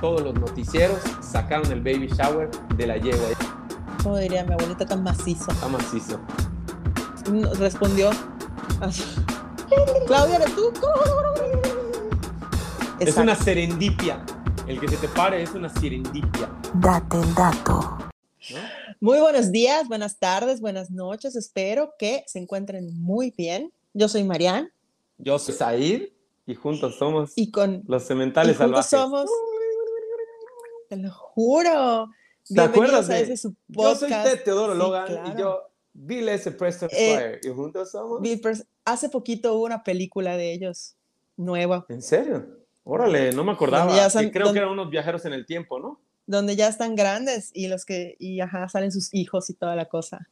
todos los noticieros sacaron el baby shower de la yegua. Como diría mi abuelita, tan macizo. Está macizo. Respondió. Claudia, ¿eres tú? Es Exacto. una serendipia. El que se te pare es una serendipia. Date el dato. ¿no? Muy buenos días, buenas tardes, buenas noches. Espero que se encuentren muy bien. Yo soy Marianne Yo soy Said y juntos somos y con los y cementales juntos salvajes. somos. Te lo juro. ¿Te acuerdas Bienvenidos a de- ese su Yo soy podcast. Ted Teodoro Sí, Logan claro. y yo Bill S. Preston Eh, Squire y juntos somos. Bill Hace poquito hubo una película de ellos nueva, ¿En serio? Órale, no me acordaba. Ya Que son- creo donde- que eran unos viajeros en el tiempo, ¿no? donde ya están grandes y los que y ajá salen sus hijos y toda la cosa.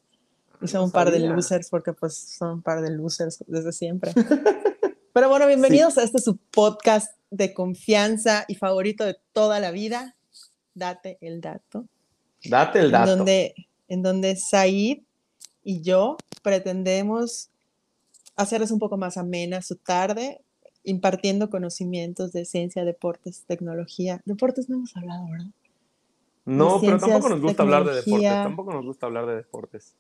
Y son no un par de losers porque pues son un par de losers desde siempre. Pero bueno, bienvenidos a este su podcast de confianza y favorito de toda la vida. Date el dato. Date el dato. En donde, en donde Said y yo pretendemos hacerles un poco más amena su tarde, impartiendo conocimientos de ciencia, deportes, tecnología. Deportes no hemos hablado, ¿verdad? No, pero tampoco nos gusta hablar de deportes. Tampoco nos gusta hablar de deportes.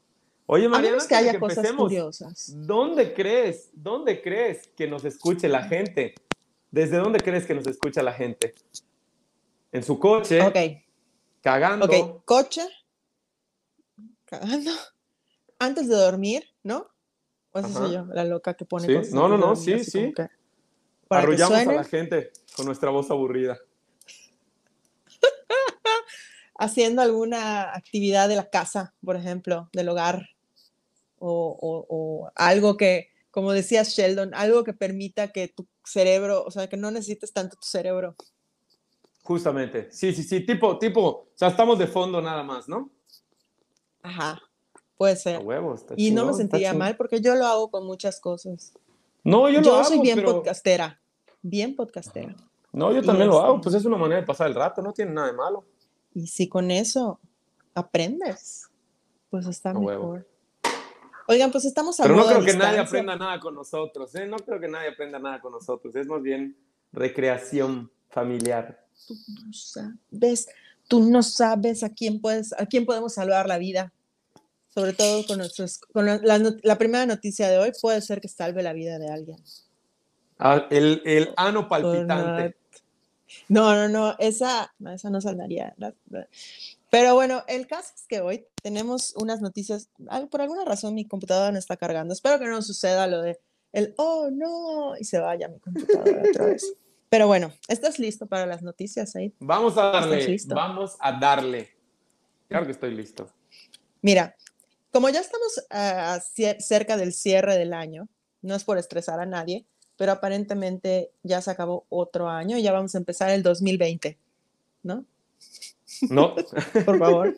Oye, Mariana, que haya cosas empecemos, curiosas. ¿Dónde crees? ¿Dónde crees que nos escuche la gente? ¿Desde dónde crees que nos escucha la gente? En su coche, cagando. ok. Coche, cagando, antes de dormir, ¿no? O esa soy yo, la loca que pone Sí, no, no, no, sí, sí. que- para que Arrullamos a la gente con nuestra voz aburrida. haciendo alguna actividad de la casa, por ejemplo, del hogar, o, o- o algo que, como decía Sheldon, algo que permita que tu cerebro, o sea, que no necesites tanto tu cerebro. Justamente. Sí, sí, sí. Tipo, tipo, o sea, estamos de fondo nada más, ¿no? Ajá, puede ser. huevos. está Y no me chingón, está sentiría chingón. mal porque yo lo hago con muchas cosas. No, yo, Yo, lo hago, soy bien pero... podcastera, bien podcastera. No, yo también lo este- hago. Pues es una manera de pasar el rato, no tiene nada de malo. Y si con eso aprendes, pues está huevo. mejor. Oigan, pues estamos a Pero no creo que nadie distancia. aprenda nada con nosotros, ¿eh? No creo que nadie aprenda nada con nosotros. Es más bien recreación familiar. Tú no sabes, tú no sabes a quién puedes, a quién podemos salvar la vida. Sobre todo con nuestros, con la, la not- la primera noticia de hoy puede ser que salve la vida de alguien. Ah, el, el ano palpitante. No, no, no, esa, no, esa no salvaría. Pero bueno, el caso es que hoy tenemos unas noticias. ah, Por alguna razón mi computadora no está cargando. Espero que no suceda lo de el oh no y se vaya mi computadora otra vez. Pero bueno, ¿estás listo para las noticias ahí? Vamos a darle, vamos a darle. Claro que estoy listo. Mira, como ya estamos cie- cerca del cierre del año, no es por estresar a nadie, pero aparentemente ya se acabó otro año y ya vamos a empezar el 2020, ¿no? No, Por favor.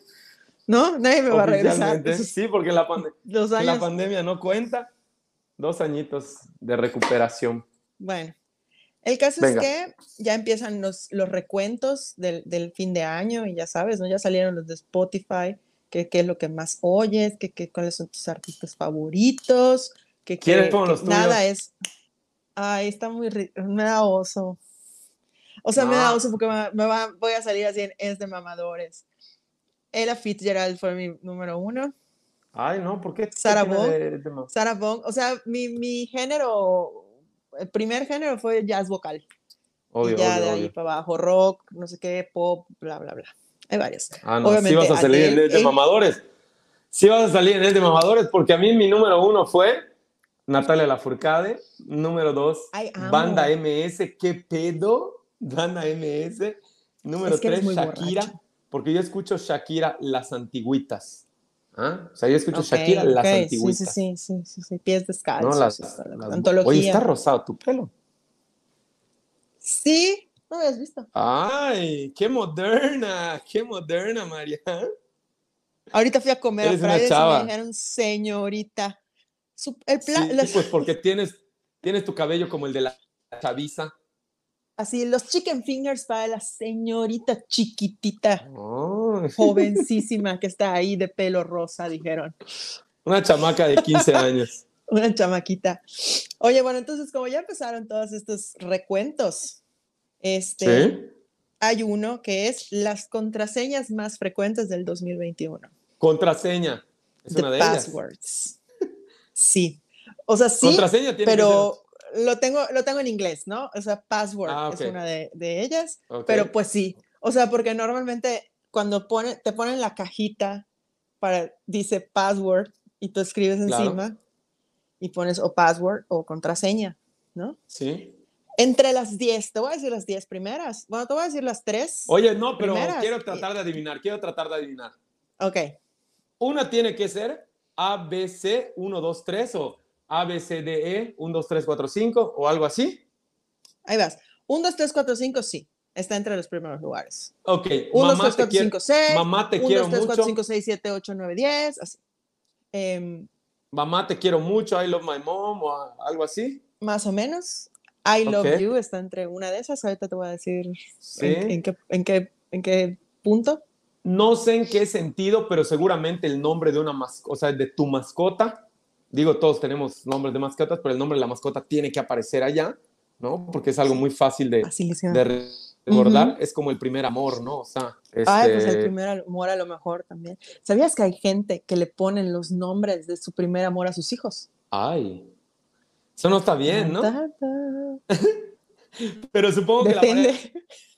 ¿No? Nadie me va a regresar. Sí, porque la, pande- dos la años. pandemia no cuenta. Dos añitos de recuperación. Bueno, el caso Venga. es que ya empiezan los, los recuentos del, del fin de año y ya sabes, ¿no? Ya salieron los de Spotify, que qué es lo que más oyes, que, que cuáles son tus artistas favoritos, que, ¿Quiénes que- que los nada es... Ay, está muy... Me da oso. O sea, me da oso porque me, me va, voy a salir así en Es de Mamadores. Ella Fitzgerald fue mi número uno. Ay, no, ¿por qué? ¿Qué Sarah más? Sarah Vaughan, o sea, mi, mi género, el primer género fue jazz vocal. Obvio, y ya obvio, de ahí obvio. para abajo, rock, no sé qué, pop, bla, bla, bla. Hay varios. Ah, no, sí Obviamente, vas a salir en el de mamadores. Sí vas a salir en el de mamadores porque a mí mi número uno fue Natalia Lafourcade. Número dos, Ay. Banda MS. ¿Qué pedo? Banda MS. Número Es que tres, Shakira. borracho. Porque yo escucho Shakira Las Antigüitas. ¿Ah? O sea, yo escucho Ok, Shakira Las ok, Antigüitas. Sí, sí, sí, sí, sí, sí, pies descalzos. No, las, las- antología. Oye, está rosado tu pelo. Sí, no habías visto. Ay, qué moderna, qué moderna, María. Ahorita fui a comer a Eres una Fridays y chava. me dijeron, señorita. Su- el Sí, las- pues porque tienes, tienes tu cabello como el de la chaviza. Así, los chicken fingers para la señorita chiquitita, Ay, jovencísima que está ahí de pelo rosa, dijeron. una chamaca de 15 años. Una chamaquita. Oye, bueno, entonces como ya empezaron todos estos recuentos, este, ¿Sí? hay uno que es las contraseñas más frecuentes del 2021. Contraseña. Es The una de ellas. passwords. Sí. O sea, sí, Contraseña tiene que pero lo tengo, lo tengo en inglés, ¿no? O sea, password Ah, es una de, de ellas, pero pues sí. O sea, porque normalmente cuando pone, te ponen la cajita para, dice password y tú escribes Claro. encima y pones o password o contraseña, ¿no? Sí. Entre las 10, te voy a decir las 10 primeras. Bueno, te voy a decir las 3. Oye, no, pero Primeras. quiero tratar de adivinar, quiero tratar de adivinar. Ok, Una tiene que ser ABC 1, 2, 3 o ABCDE 1, 2, 3, 4, 5 o algo así. ahí vas. 1, 2, 3, 4, 5, sí. Está entre los primeros lugares. Ok, 1, 2, mamá 3, te 4, quiero, 5, 6. mamá te 1, quiero 2, 3, 4, mucho. 5, 6, 7, 8, 9, 10. Así. Em, mamá te quiero mucho, I love my mom o algo así. más o menos. I love Ok. you está entre una de esas. Ahorita te voy a decir Sí. en, en qué, en, qué, en qué punto. No sé en qué sentido, pero seguramente el nombre de una mascota, o sea, de tu mascota. Digo, todos tenemos nombres de mascotas, pero el nombre de la mascota tiene que aparecer allá, ¿no? Porque es algo muy fácil de, de recordar. Es como el primer amor, ¿no? O sea, Ay, pues el este, primer amor a lo mejor también. ¿Sabías que hay gente que le ponen los nombres de su primer amor a sus hijos? Ay. Eso no está bien, ¿no? Ta, ta. Pero supongo que la Depende. pareja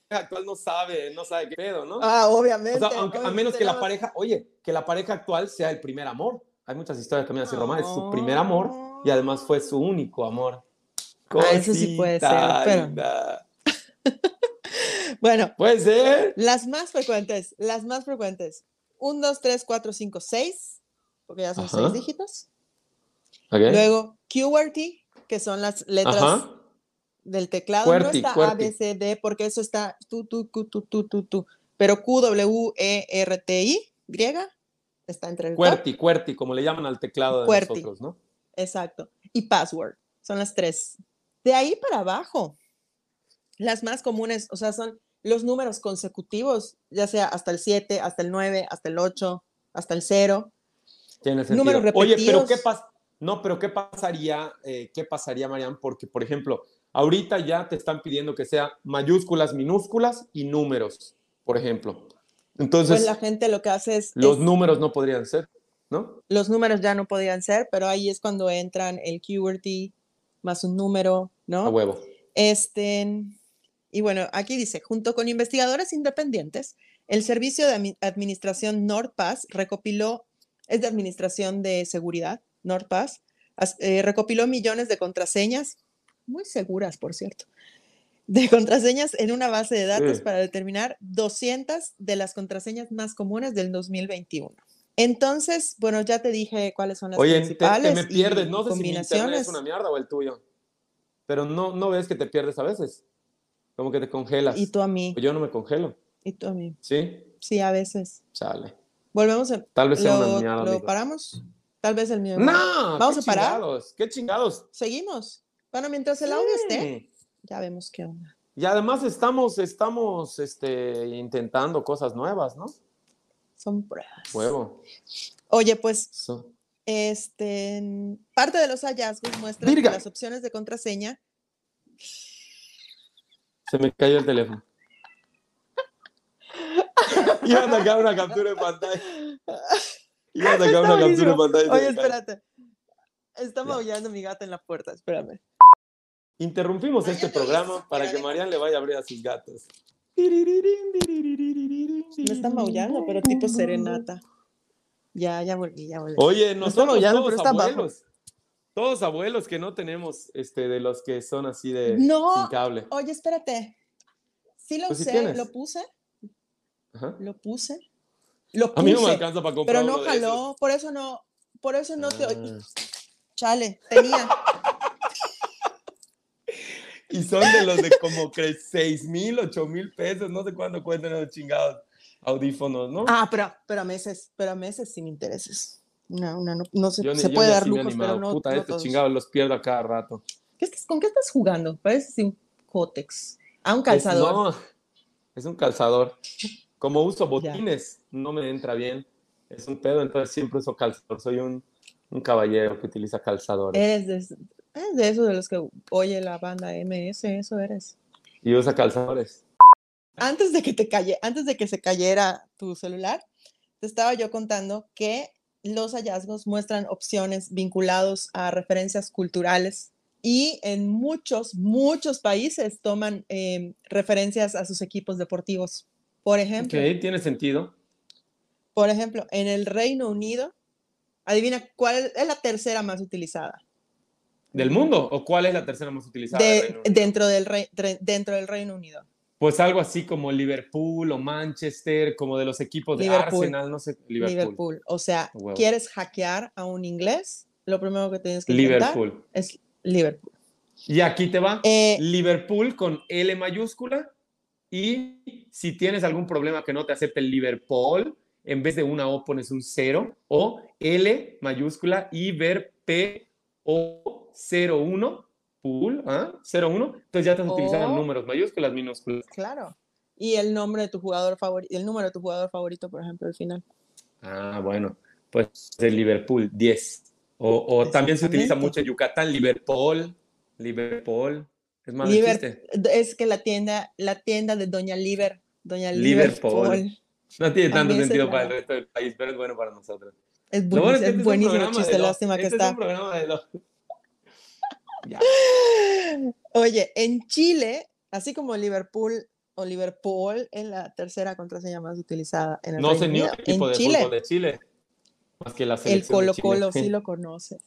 actual no sabe, no sabe qué pedo, ¿no? Ah, o obviamente. sea, aunque- a menos que la pareja, oye, que la pareja actual sea el primer amor. Hay muchas historias también así románticas. Su primer amor y además fue su único amor. Ah, eso sí puede ser, pero-. Bueno, Puede ser. las más frecuentes, las más frecuentes. 1, 2, 3, 4, 5, 6, porque ya son Ajá. 6 dígitos. Ok. Luego, QWERTY, que son las letras Ajá. del teclado. QWERTY, no está QWERTY. A, B, C, D, porque eso está tú, tú, tú, tú, tú, tú, tú. Pero Q, W, E, R, T, I, griega, está entre el top. QWERTY, como le llaman al teclado de QWERTY. nosotros, ¿no? Exacto. Y password. Son las tres. De ahí para abajo, las más comunes, o sea, son los números consecutivos, ya sea hasta el 7, hasta el 9, hasta el 8, hasta el 0. Tiene sentido. Números Oye, pero ¿qué repetidos. pasa? No, pero ¿qué pasaría, eh, qué pasaría, Marian? Porque, por ejemplo, ahorita ya te están pidiendo que sea mayúsculas, minúsculas y números, por ejemplo. Entonces, Pues la gente lo que hace es, los es- números no podrían ser, ¿no? los números ya no podían ser, pero ahí es cuando entran el QWERTY más un número, ¿no? A huevo. Este, y bueno, aquí dice, junto con investigadores independientes, el Servicio de Admi- Administración NordPass recopiló, es de Administración de Seguridad, NordPass, as- eh, recopiló millones de contraseñas, muy seguras, por cierto, de contraseñas en una base de datos Sí. para determinar 200 de las contraseñas más comunes del 2021. Entonces, bueno, ya te dije cuáles son las Oye, te, te principales me pierdes. No sé si mi internet es una mierda o el tuyo. Pero no, no ves que te pierdes a veces. Como que te congelas. y tú a mí, Yo no me congelo. y tú a mí. ¿Sí? Sí, a veces. Chale. Volvemos a... Tal vez sea ¿Lo, una mierda. lo amigo. paramos? Tal vez el mío. No. ¿Vamos a parar? Chingados, qué chingados. Seguimos. Bueno, mientras el audio esté, Sí. Ya vemos qué onda. Y además estamos, estamos este, intentando cosas nuevas, ¿no? Son pruebas. Huevo. Oye, pues, So- este, parte de los hallazgos muestran Virga. que las opciones de contraseña Se me cayó el teléfono. Iba a sacar una captura de pantalla. Iba a sacar una captura de pantalla. Oye, espérate. Está maullando mi gata en la puerta, espérame. Interrumpimos este programa para que Marian le vaya a abrir a sus gatos. Me Me está maullando, pero tipo serenata. Ya, ya volví, ya volví. Oye, está nosotros maullando, todos pero está bajo. abuelos. Todos abuelos que no tenemos este, de los que son así de No. sin cable. Oye, espérate. Sí lo Pues usé, lo puse, Ajá. lo puse. Lo puse. A mí no me alcanza para comprar pero no uno de esos. jaló, por eso no, por eso no te Ah. Chale, tenía. Y son de los de como 6 mil, 8 mil pesos, no sé cuándo cuentan los chingados audífonos, ¿no? Ah, pero, pero a meses, pero a meses sin intereses. Una, una, no, no se, Yo se yo puede dar lujos, pero no, Puta, no estos todos. chingados los pierdo a cada rato. ¿Qué estás- ¿Con qué estás jugando? Parece un cótex. A un Es- calzador. no, es un calzador. Como uso botines, no me entra bien. Es un pedo, entonces siempre uso calzador. Soy un, un caballero que utiliza calzadores. Eres de, eres de esos de los que oye la banda MS, eso eres. Y usa calzadores. antes de que te calle, antes de que se cayera tu celular, te estaba yo contando que los hallazgos muestran opciones vinculados a referencias culturales y en muchos, muchos países toman em, referencias a sus equipos deportivos. Por ejemplo, Ok, tiene sentido. por ejemplo, en el Reino Unido, adivina cuál es la tercera más utilizada. ¿Del mundo? ¿O cuál es la tercera más utilizada? De- dentro, del tre- dentro del Reino Unido. Pues algo así como Liverpool o Manchester, como de los equipos de Liverpool. Arsenal, no sé. Liverpool. Liverpool. O sea, Huevo. ¿quieres hackear a un inglés? Lo primero que tienes que Liverpool. es Liverpool. Y aquí te va. Eh, Liverpool con L mayúscula. Y si tienes algún problema que no te acepte el Liverpool, en vez de una O pones un cero. O L mayúscula y ver P O 01. Pool, ¿ah? 01. Entonces ya estás utilizando O- números mayúsculas, minúsculas. claro. Y el nombre de tu jugador favorito, el número de tu jugador favorito, por ejemplo, al final. Ah, bueno, pues el Liverpool, 10. O, o también se utiliza mucho en Yucatán, Liverpool, Liverpool. Es más, Liber- es que la tienda, la tienda de Doña Liver, Doña Liverpool. Liverpool. No tiene tanto También sentido para el resto del país, pero es bueno para nosotros. Es Lo bueno es buenísimo, este es buenísimo chiste, lástima que este está. Es un programa de los... Ya. Oye, en Chile, así como Liverpool o Liverpool es la tercera contraseña más utilizada en el No Reino sé ni equipo en de Chile, fútbol de Chile. Más que la el selección Colo de Chile. Colo sí lo conoces.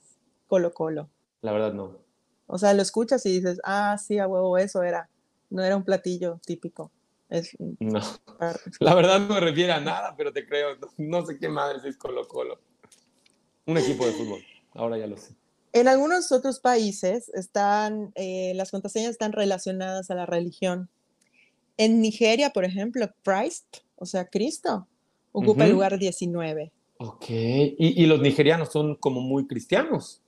Colo Colo. La verdad no. O sea, lo escuchas y dices, ah, sí, a huevo, eso era. No era un platillo típico. Es No. La verdad no me refiere a nada, pero te creo. No, no sé qué madre es Colo Colo. Un equipo de fútbol. Ahora ya lo sé. En algunos otros países están, eh, las contraseñas están relacionadas a la religión. En Nigeria, por ejemplo, Christ, o sea, Cristo, ocupa el lugar 19. Ok. Y, y los nigerianos son como muy cristianos.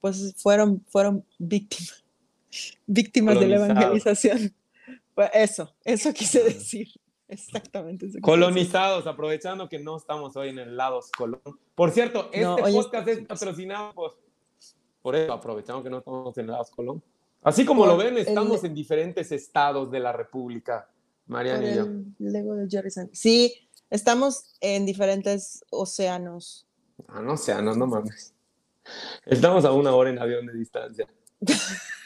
Pues fueron, fueron víctimas, víctimas de la evangelización. Pues eso, eso quise decir. Exactamente. Colonizados, aprovechando que no estamos hoy en el lado Colón. Por cierto, este No, podcast es- es patrocinado por, por eso, aprovechando que no estamos en el lado Colón. Así como lo ven, estamos el- en diferentes estados de la República, Mariana y yo. Lego de Jerry Sand- Sí, estamos en diferentes océanos. Ah, no no, no mames. Estamos a una hora en avión de distancia.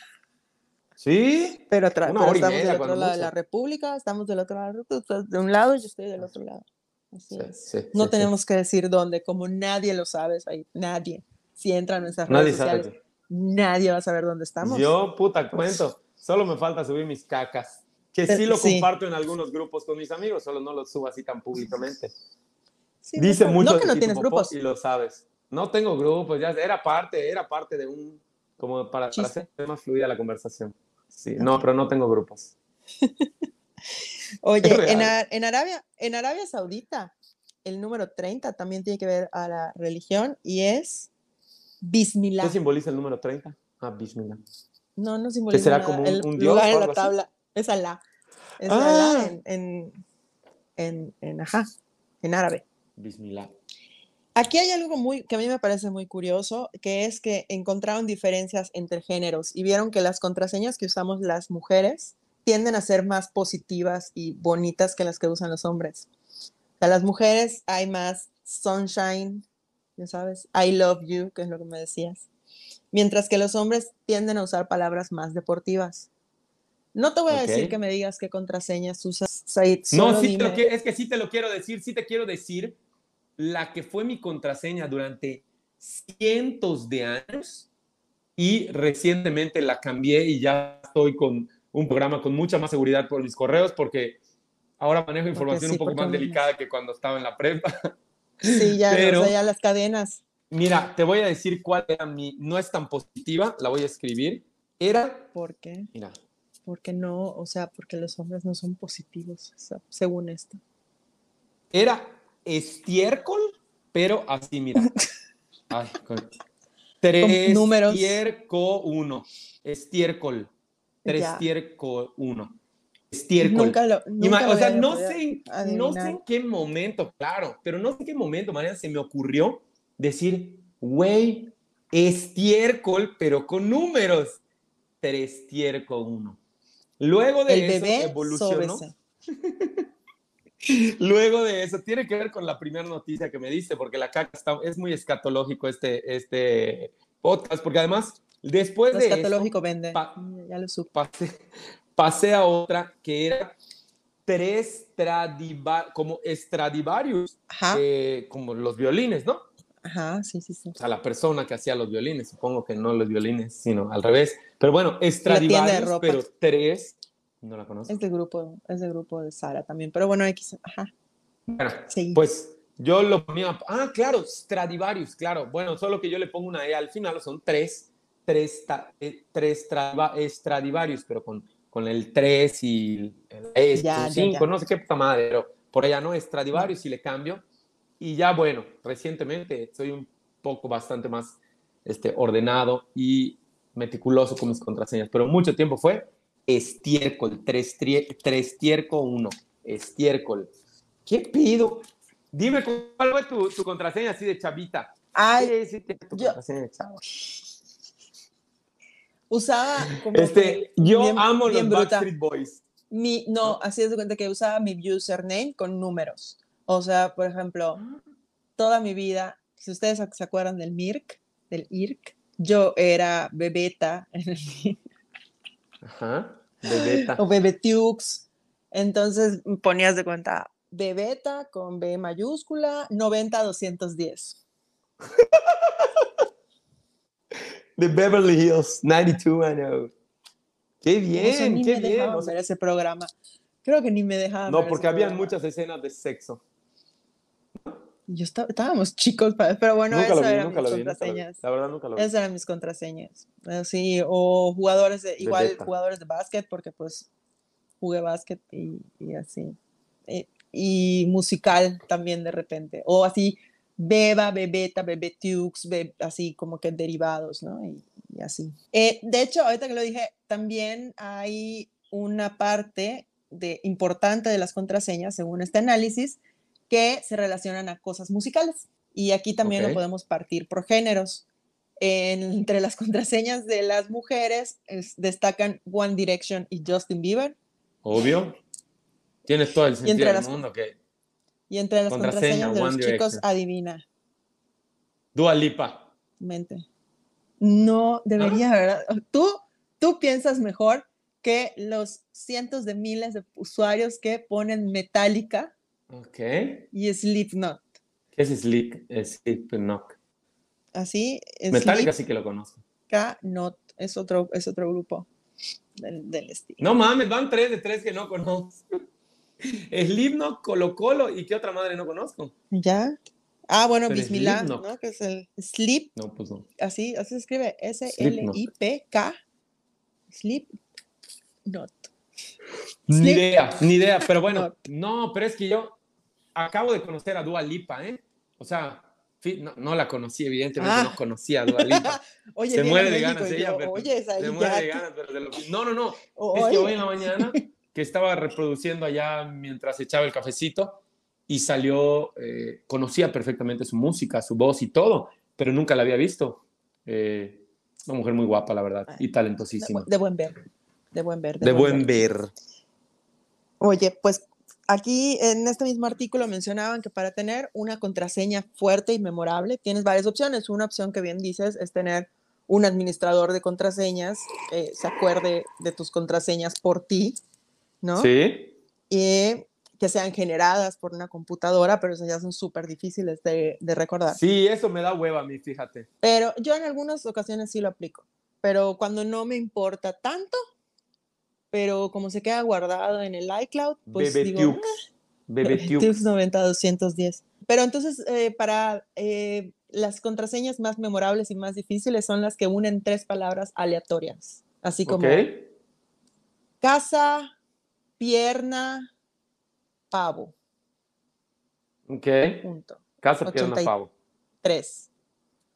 ¿Sí? Pero, estamos media, del otro lado de la República, estamos del otro lado, tú estás de un lado y yo estoy del otro lado. Así Sí, es. sí, No sí, tenemos que decir dónde, como nadie lo sabe, ahí, nadie. Si entran a nuestras. Nadie redes sabe. sociales, nadie va a saber dónde estamos. Yo, puta, cuento. Solo me falta subir mis cacas. Que sí lo comparto en algunos grupos con mis amigos, solo no lo subo así tan públicamente. Dice no, mucho no que no tienes grupos. Y lo sabes. No tengo grupos, ya era parte, era parte de un, como para, para hacer más fluida la conversación. Sí, no, pero no tengo grupos. Oye, en, Ar- en Arabia, en Arabia Saudita, el número 30 también tiene que ver a la religión y es Bismillah. ¿Qué simboliza el número 30? Ah, Bismillah. No, no simboliza será nada. como un- dios lugar en la así? tabla. Es Alá. Es Ah. Alá en, en, en, en- ajá, en árabe. Bismillah. Aquí hay algo muy que a mí me parece muy curioso, que es que encontraron diferencias entre géneros y vieron que las contraseñas que usamos las mujeres tienden a ser más positivas y bonitas que las que usan los hombres. O sea, las mujeres hay más sunshine, ya sabes, I love you, que es lo que me decías. Mientras que los hombres tienden a usar palabras más deportivas. No te voy a decir Ok. que me digas qué contraseñas usas, Said. No, sí te lo que- es que sí te lo quiero decir, sí te quiero decir la que fue mi contraseña durante cientos de años y recientemente la cambié y ya estoy con un programa con mucha más seguridad por mis correos porque ahora manejo información sí, un poco más delicada que cuando estaba en la prepa. Sí, ya, o pero- sea, ya las cadenas. Mira, te voy a decir cuál era mi, no es tan positiva, la voy a escribir. Era, ¿Por qué? mira, Porque no, o sea, porque los hombres no son positivos, según esto. Era estiércol, pero así, mira. Ay, tres números. estiércol uno. Estiércol. Tres estiércol uno. Estiércol. Nunca lo, nunca lo o sea, no sé, en, no sé en qué momento, claro, pero no sé en qué momento, Mariana, se me ocurrió decir, güey, estiércol, pero con números. Tres estiércol uno. Luego de El eso bebé evolucionó. Luego de eso, tiene que ver con la primera noticia que me diste, porque la caca está, es muy escatológico este, este podcast, porque además, después Lo de escatológico eso, vende. pa- Mm, ya lo supe. pasé, pasé a otra que era tres Stradiva- como Stradivarius, eh, como los violines, ¿no? ajá, sí, sí, sí. O sea, la persona que hacía los violines, supongo que no los violines, sino al revés. Pero bueno, Stradivarius, pero tres, no la conozco. Es de grupo, es de grupo de Sara también. Pero bueno, X, ajá, Bueno, sí. Pues yo lo ponía. Ah, claro, Stradivarius, claro. Bueno, solo que yo le pongo una E al final, son tres, tres, ta- eh, tres Stradiva- Stradivarius, pero con, con el 3 y el E, Ya, ya, 5, ya. no sé qué puta madre, pero por allá no, Stradivarius y le cambio. Y ya, bueno, recientemente soy un poco bastante más este, ordenado y meticuloso con mis contraseñas, pero mucho tiempo fue estiércol, tres, tres tierco 1, estiércol. ¿Qué pido? Dime cuál fue tu, tu contraseña así de chavita. Ay, Sí, tu yo- contraseña de chava. usaba como Este, que yo bien- amo los bruta. Backstreet Boys. Mi, no, así es de cuenta que usaba mi username con números. O sea, por ejemplo, toda mi vida, si ustedes se acuerdan del MIRC, del IRC, yo era bebeta en el Ajá, de beta. o bebetiux. Entonces ponías de cuenta bebeta con B mayúscula 90-210. De Beverly Hills, 9210. Qué bien, ni qué me bien. o sea, ver ese programa. Creo que ni me dejaban no, ver ese porque habían programa. muchas escenas de sexo. Yo estaba, estábamos chicos, pero bueno, esas eran mis contraseñas. La verdad, nunca lo vi. Esas eran mis contraseñas. Así, o jugadores de, igual jugadores de básquet, porque pues jugué básquet y, y así. Eh, y musical también de repente. O así, beba, bebeta, bebetiux, be- así como que derivados, ¿no? Y, y así. Eh, de hecho, ahorita que lo dije, también hay una parte de, importante de las contraseñas, según este análisis, que se relacionan a cosas musicales. Y aquí también Ok. lo podemos partir por géneros. En- entre las contraseñas de las mujeres es- destacan One Direction y Justin Bieber. Obvio. Tienes todo el sentido entre del las- mundo que Y entre las Contraseña, contraseñas de los One chicos, Direction. adivina, Dua Lipa. mente. No debería, ¿verdad? Tú, tú piensas mejor que los cientos de miles de usuarios que ponen Metallica Ok. ¿Qué y Slipknot. es Sleep? Slipknot. Así, Metallica sí que lo conozco. Slipknot es otro, es otro grupo del, del estilo. No mames, van tres de tres que no conozco. Slipknot, Colo Colo y qué otra madre no conozco. ¿Ya? Ah, bueno, Pero Bismillah. ¿no? Que es el Sleep, No, pues no. así, así se escribe. S-L-I-P-K. Sleep Not. Ni Slip- idea, ni idea. Pero bueno, no, pero es que yo acabo de conocer a Dua Lipa, ¿eh? O sea, no, no la conocí, evidentemente Ah. no conocía a Dua Lipa. Oye, se muere de ganas ella, pero Oye, se muere de ganas, pero de lo que- No, no, no. o- Es que oye, hoy en la mañana que estaba reproduciendo allá mientras echaba el cafecito y salió, eh, conocía perfectamente su música, su voz y todo, pero nunca la había visto. Eh, una mujer muy guapa, la verdad, y de, talentosísima. de buen ver. De buen ver. De buen ver. Oye, pues aquí en este mismo artículo mencionaban que para tener una contraseña fuerte y memorable tienes varias opciones. Una opción que bien dices es tener un administrador de contraseñas, eh, se acuerde de tus contraseñas por ti, ¿no? Sí. Y que sean generadas por una computadora, pero esas ya son súper difíciles de, de recordar. Sí, eso me da hueva a mí, fíjate. Pero yo en algunas ocasiones sí lo aplico, pero cuando no me importa tanto, pero como se queda guardado en el iCloud, pues digo, Bebetiux. "Ah, Bebetiux. Tips 90 210. Pero entonces, eh, para eh, las contraseñas más memorables y más difíciles son las que unen tres palabras aleatorias, así como Ok. casa, pierna, pavo, Ok. punto. Casa, pierna, 80 y- pavo. Tres.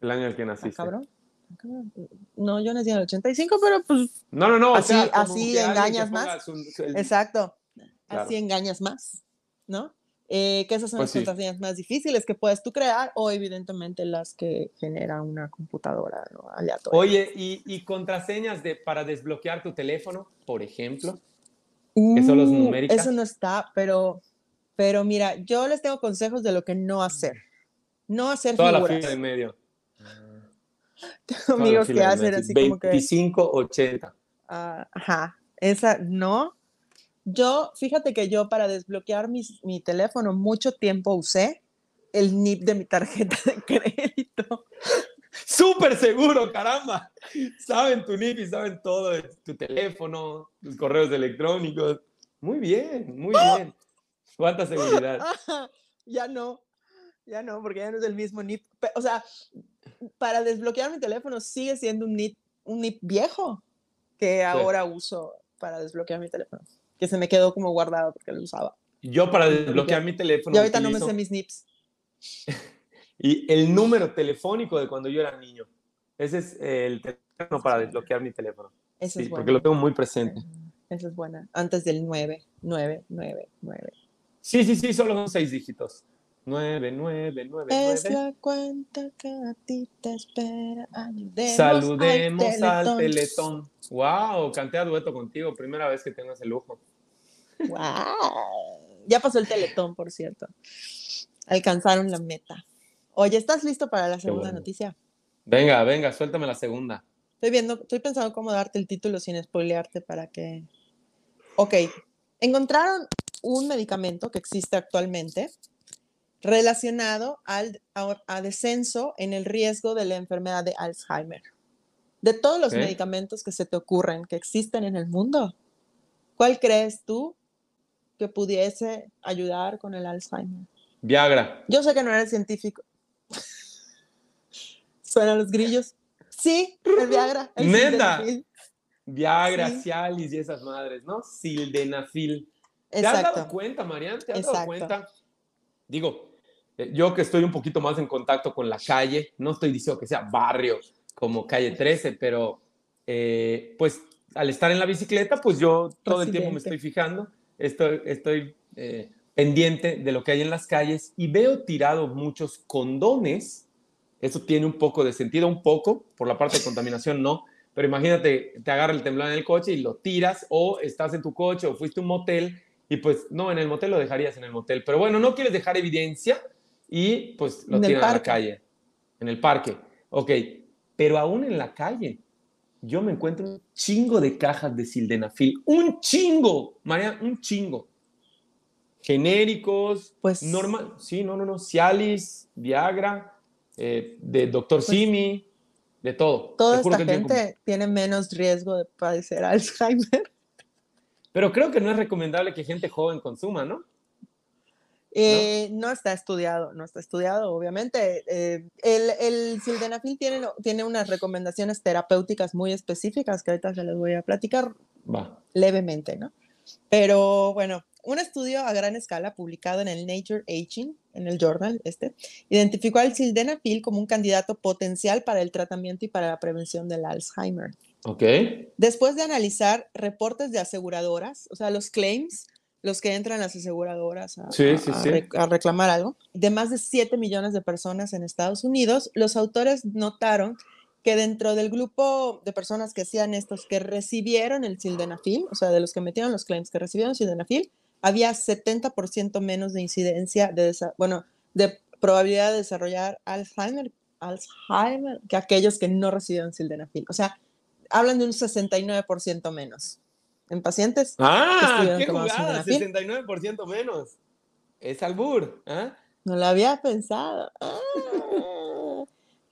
El año en el que ¿Ah, naciste. ¿Ah, cabrón? No, yo nací en el 85, pero pues No, no, no. o Así- sea, así engañas más. su- su- el- Exacto. Claro. Así engañas más, ¿no? Eh, que esas son Pues las sí. contraseñas más difíciles que puedes tú crear o evidentemente las que genera una computadora ¿no? aleatoria. Oye, ¿y, y contraseñas de, para desbloquear tu teléfono, por ejemplo? que Uh. Eso no está, pero, pero mira, yo les tengo consejos de lo que no hacer. No hacer Toda la figuras. fila de medio. Tengo amigos que hacen así como que, 25, 80. ah, ajá, esa no. Yo, fíjate que yo para desbloquear mis- mi teléfono mucho tiempo usé el NIP de mi tarjeta de crédito. Súper seguro, caramba. Saben tu NIP y saben todo tu teléfono, tus correos electrónicos. Muy bien, muy bien. Cuánta seguridad. Ya no, ya no, porque ya no es el mismo NIP. O sea, para desbloquear mi teléfono sigue siendo un NIP, un NIP viejo que ahora uso para desbloquear mi teléfono, que se me quedó como guardado porque lo usaba. Yo para desbloquear mi teléfono Y ahorita no me utilizo- sé mis NIPs. y el número telefónico de cuando yo era niño. Ese es el teléfono para desbloquear mi teléfono. Esa Sí, es porque buena. lo tengo muy presente. Esa es buena. Antes del 9, 9, 9, 9. Sí, sí, sí, solo son seis dígitos. 9, 9, 9, Es 9. la cuenta que a ti te espera. Ayudemos, Saludemos al Teletón. Teletón. Wow, canté a dueto contigo. Primera vez que tengo ese lujo. Guau. Ya pasó el teletón, por cierto. Alcanzaron la meta. Oye, ¿estás listo para la segunda bueno. noticia? Venga, venga, suéltame la segunda. Estoy viendo, estoy pensando cómo darte el título sin spoilearte para que. Ok. Encontraron un medicamento que existe actualmente relacionado al, a, a descenso en el riesgo de la enfermedad de Alzheimer. De todos los medicamentos que se te ocurren que existen en el mundo, ¿cuál crees tú que pudiese ayudar con el Alzheimer? Viagra. Yo sé que no eres científico. Suenan los grillos. Sí, el Viagra. El Neta. sildenafil. Viagra, Sí. Cialis y esas madres, ¿no? Sildenafil. ¿Te has dado Exacto. cuenta, Marian? ¿Te has Exacto. dado cuenta? Digo, yo que estoy un poquito más en contacto con la calle, no estoy diciendo que sea barrio como calle 13, pero eh, pues al estar en la bicicleta, pues yo todo el tiempo me estoy fijando, estoy, estoy eh, pendiente de lo que hay en las calles y veo tirados muchos condones. Eso tiene un poco de sentido, un poco, por la parte de contaminación no, pero imagínate, te agarra el temblor en el coche y lo tiras, o estás en tu coche o fuiste a un motel y pues no, en el motel lo dejarías en el motel. Pero bueno, no quieres dejar evidencia y pues lo tiran a la calle, en el parque. Ok, pero aún en la calle, yo me encuentro un chingo de cajas de sildenafil. Un chingo, María, un chingo. Genéricos, Pues- normal, sí, no, no, no, Cialis, Viagra, eh, de Dr. Simi, de todo. Pues Toda esta gente tiene menos riesgo de padecer Alzheimer. Pero creo que no es recomendable que gente joven consuma, ¿no? Eh, ¿No? está estudiado, no está estudiado, obviamente. Eh, el, el sildenafil tiene, tiene unas recomendaciones terapéuticas muy específicas que ahorita se les voy a platicar Va. levemente, ¿no? Pero bueno, un estudio a gran escala publicado en el Nature Aging, en el journal este, identificó al sildenafil como un candidato potencial para el tratamiento y para la prevención del Alzheimer. Ok. Después de analizar reportes de aseguradoras, o sea, los claims, los que entran las aseguradoras a, Sí, sí, sí. a reclamar algo, de más de 7 millones de personas en Estados Unidos, los autores notaron que dentro del grupo de personas que hacían estos, que recibieron el sildenafil, o sea, de los que metieron los claims que recibieron sildenafil, había 70% menos de incidencia, de, bueno, de probabilidad de desarrollar Alzheimer, Alzheimer que aquellos que no recibieron sildenafil. O sea, hablan de un 69% menos en pacientes. Ah, qué jugada, sildenafil. 69% menos. Es albur, ¿ah? No lo había pensado. Ah,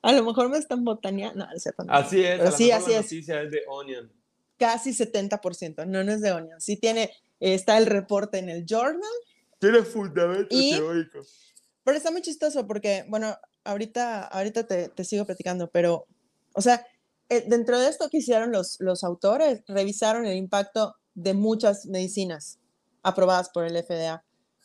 a lo mejor me están botaneando. No, es cierto, no. Así es, Pero sí, mejor así la es. noticia es de Onion. Casi 70%. No, no es de Onion. Sí tiene, está el reporte en el journal, Tiene fundamentos Y- teóricos. pero está muy chistoso porque, bueno, ahorita, ahorita te, te sigo platicando, pero, o sea, eh, dentro de esto que hicieron los, los autores, revisaron el impacto de muchas medicinas aprobadas por el FDA.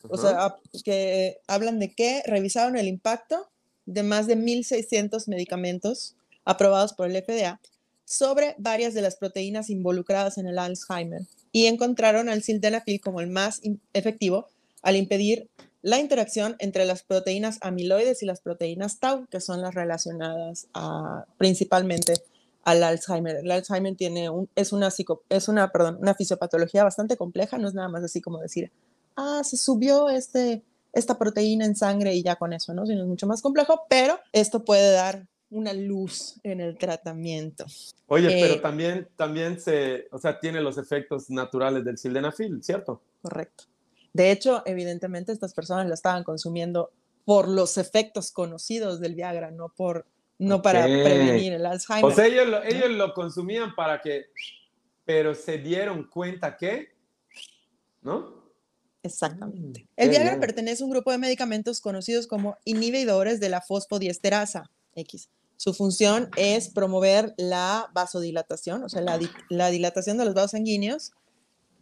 O sea, que hablan de que revisaron el impacto de más de 1.600 medicamentos aprobados por el FDA sobre varias de las proteínas involucradas en el Alzheimer y encontraron al sildenafil como el más efectivo al impedir la interacción entre las proteínas amiloides y las proteínas tau, que son las relacionadas a- principalmente al Alzheimer. El Alzheimer tiene un, es una psico, es una, perdón, una fisiopatología bastante compleja, no es nada más así como decir, ah, se subió este, esta proteína en sangre y ya con eso, ¿no? Sino es mucho más complejo, pero esto puede dar una luz en el tratamiento. Oye, pero Eh, también, también se, o sea, tiene los efectos naturales del sildenafil, ¿cierto? Correcto. De hecho, evidentemente estas personas lo estaban consumiendo por los efectos conocidos del Viagra, no por no para prevenir el Alzheimer. O sea, ellos lo, ellos lo consumían para que, pero se dieron cuenta que, ¿no? Exactamente. Mm, El Viagra bien. pertenece a un grupo de medicamentos conocidos como inhibidores de la fosfodiesterasa X. Su función es promover la vasodilatación, o sea, la, di- la dilatación de los vasos sanguíneos,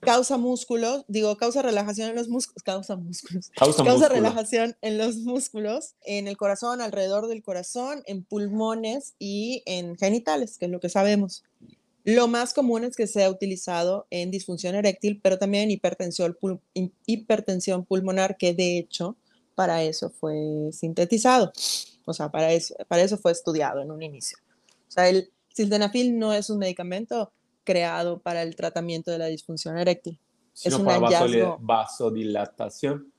causa músculos, digo, causa relajación en los músculos, causa músculos, Causa, relajación en los músculos, en el corazón, alrededor del corazón, en pulmones y en genitales, que es lo que sabemos. Lo más común es que sea utilizado en disfunción eréctil, pero también en hipertensión, pul- hipertensión pulmonar, que de hecho para eso fue sintetizado. O sea, para eso, para eso fue estudiado en un inicio. O sea, el sildenafil no es un medicamento creado para el tratamiento de la disfunción eréctil. Sino un para hallazgo. vasodilatación.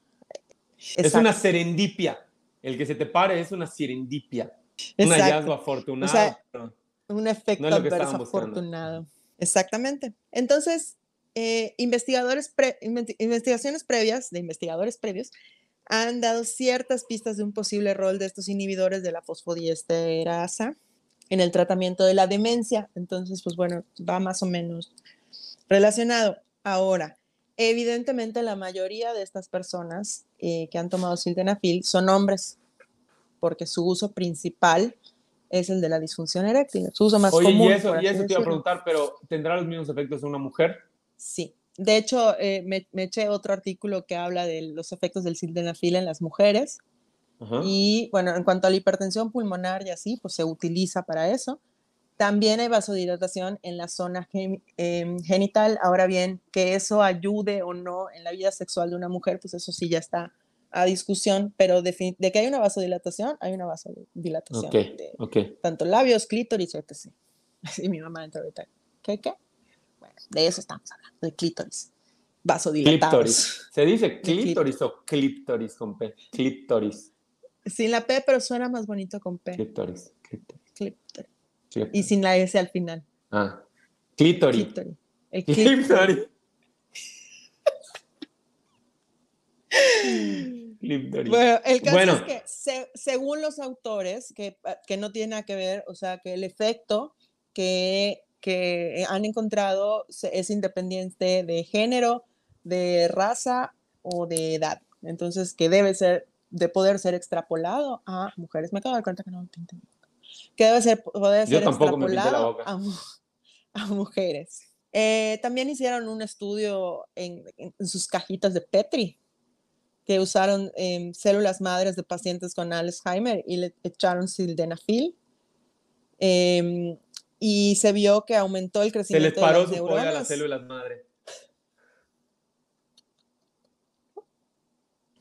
Es Exacto, una serendipia. El que se te pare es una serendipia. Un exacto. hallazgo afortunado. O sea, Un efecto No es adverso afortunado. Exactamente. Entonces, eh, investigadores pre- investigaciones previas, de investigadores previos, han dado ciertas pistas de un posible rol de estos inhibidores de la fosfodiesterasa en el tratamiento de la demencia. Entonces, pues bueno, va más o menos relacionado. Ahora, evidentemente la mayoría de estas personas eh, que han tomado sildenafil son hombres, porque su uso principal es el de la disfunción eréctil, su uso más Oye, común. y eso, y eso te iba a preguntar, pero ¿tendrá los mismos efectos en una mujer? Sí. De hecho, eh, me, me eché otro artículo que habla de los efectos del sildenafil en las mujeres. Ajá. Y bueno, en cuanto a la hipertensión pulmonar y así, pues se utiliza para eso. También hay vasodilatación en la zona gen- em, genital. Ahora bien, que eso ayude o no en la vida sexual de una mujer, pues eso sí ya está a discusión, pero defini- de que hay una vasodilatación, hay una vasodilatación. Ok, de tanto labios, clítoris, etc. Y mi mamá entra ahorita. ¿Qué, qué? Bueno, de eso estamos hablando, de clítoris. Vasodilatados. ¿Se dice clí- clítoris o clítoris con P? Sin la P, pero suena más bonito con P. Clítoris. Clítoris. Y sin la S al final. Ah. Clítoris. Clítoris. El clítoris. Clítoris. Bueno, el caso Bueno. es que se- según los autores, que, que no tiene nada que ver, o sea, que el efecto que, que han encontrado es independiente de género, de raza o de edad. Entonces, que debe ser, de poder ser extrapolado a mujeres. Me acabo de dar cuenta que no entendí. Que debe ser, poder Yo ser me extrapolado a, a mujeres. Eh, también hicieron un estudio en, en- en sus cajitas de Petri, que usaron em, células madres de pacientes con Alzheimer y le echaron sildenafil. em, y se vio que aumentó el Se les crecimiento de paró las su pollo a las neuronas. células madre.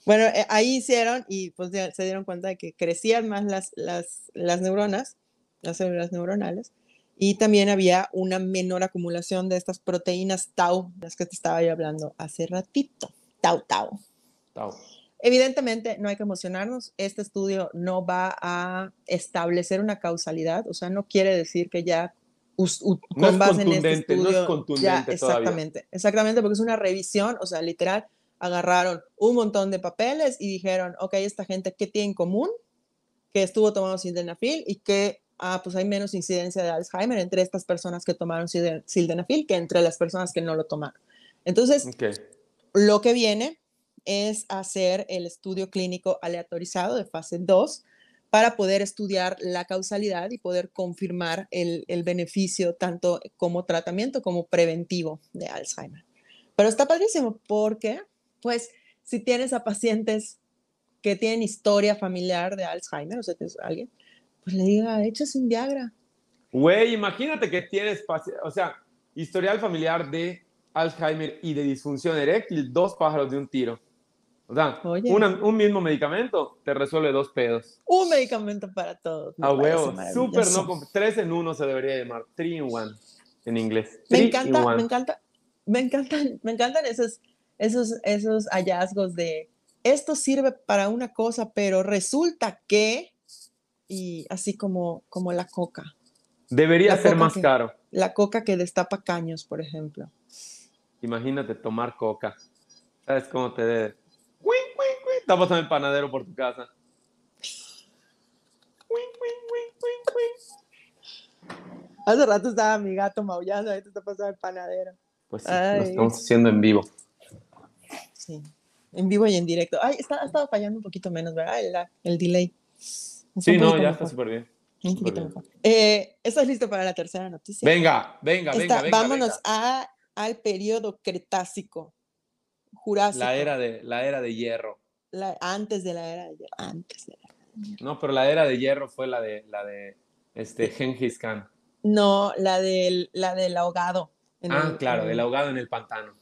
Bueno, eh, ahí hicieron y pues se dieron cuenta de que crecían más las, las, las neuronas, las células neuronales, y también había una menor acumulación de estas proteínas tau, las que te estaba yo hablando hace ratito. Tau, tau. Tau. Evidentemente, no hay que emocionarnos. Este estudio no va a establecer una causalidad, o sea, no quiere decir que ya u- No con es base en este contundente, no es estudio, contundente ya, todavía. exactamente, exactamente, porque es una revisión, o sea, literal, agarraron un montón de papeles y dijeron, ok, esta gente, ¿qué tiene en común? Que estuvo tomando sildenafil y que, ah, pues hay menos incidencia de Alzheimer entre estas personas que tomaron silden- sildenafil que entre las personas que no lo tomaron. Entonces, lo que viene es hacer el estudio clínico aleatorizado de fase 2 para poder estudiar la causalidad y poder confirmar el, el beneficio tanto como tratamiento como preventivo de Alzheimer. Pero está padrísimo porque, pues, si tienes a pacientes que tienen historia familiar de Alzheimer, o sea, tienes a alguien, pues le diga, échase un Viagra. Güey, imagínate que tienes, o sea, historial familiar de Alzheimer y de disfunción eréctil, dos pájaros de un tiro. O sea, una- un mismo medicamento te resuelve dos pedos. Un medicamento para todos. A huevo, súper no, tres en uno se debería llamar, three in one en inglés. Me encanta, me encanta, me encantan, me encantan esos, esos, esos hallazgos de esto sirve para una cosa, pero resulta que, y así como, como la coca, Debería La ser coca más que- caro. la coca que destapa caños, por ejemplo. Imagínate tomar coca. ¿Sabes cómo te debe? Está pasando el panadero por tu casa. Hace rato estaba mi gato maullando, ahorita está pasando el panadero. Pues sí, Ay. lo estamos haciendo en vivo. Sí, en vivo y en directo. Ay, está, ha estado fallando un poquito menos, ¿verdad? El, delay. Está Sí, no, ya mejor, está súper bien. Un poquito bien. mejor. Eh, ¿Estás listo para la tercera noticia? Venga, venga, venga, Esta- venga. vámonos venga. A, al periodo Cretácico, Jurásico. La era, de, la era de hierro. la- antes de la era de hierro, antes de la era de hierro. No, pero la era de hierro fue la de, la de este, Genghis Khan. No, la del, la del ahogado. Ah, el- claro, el ahogado en el pantano.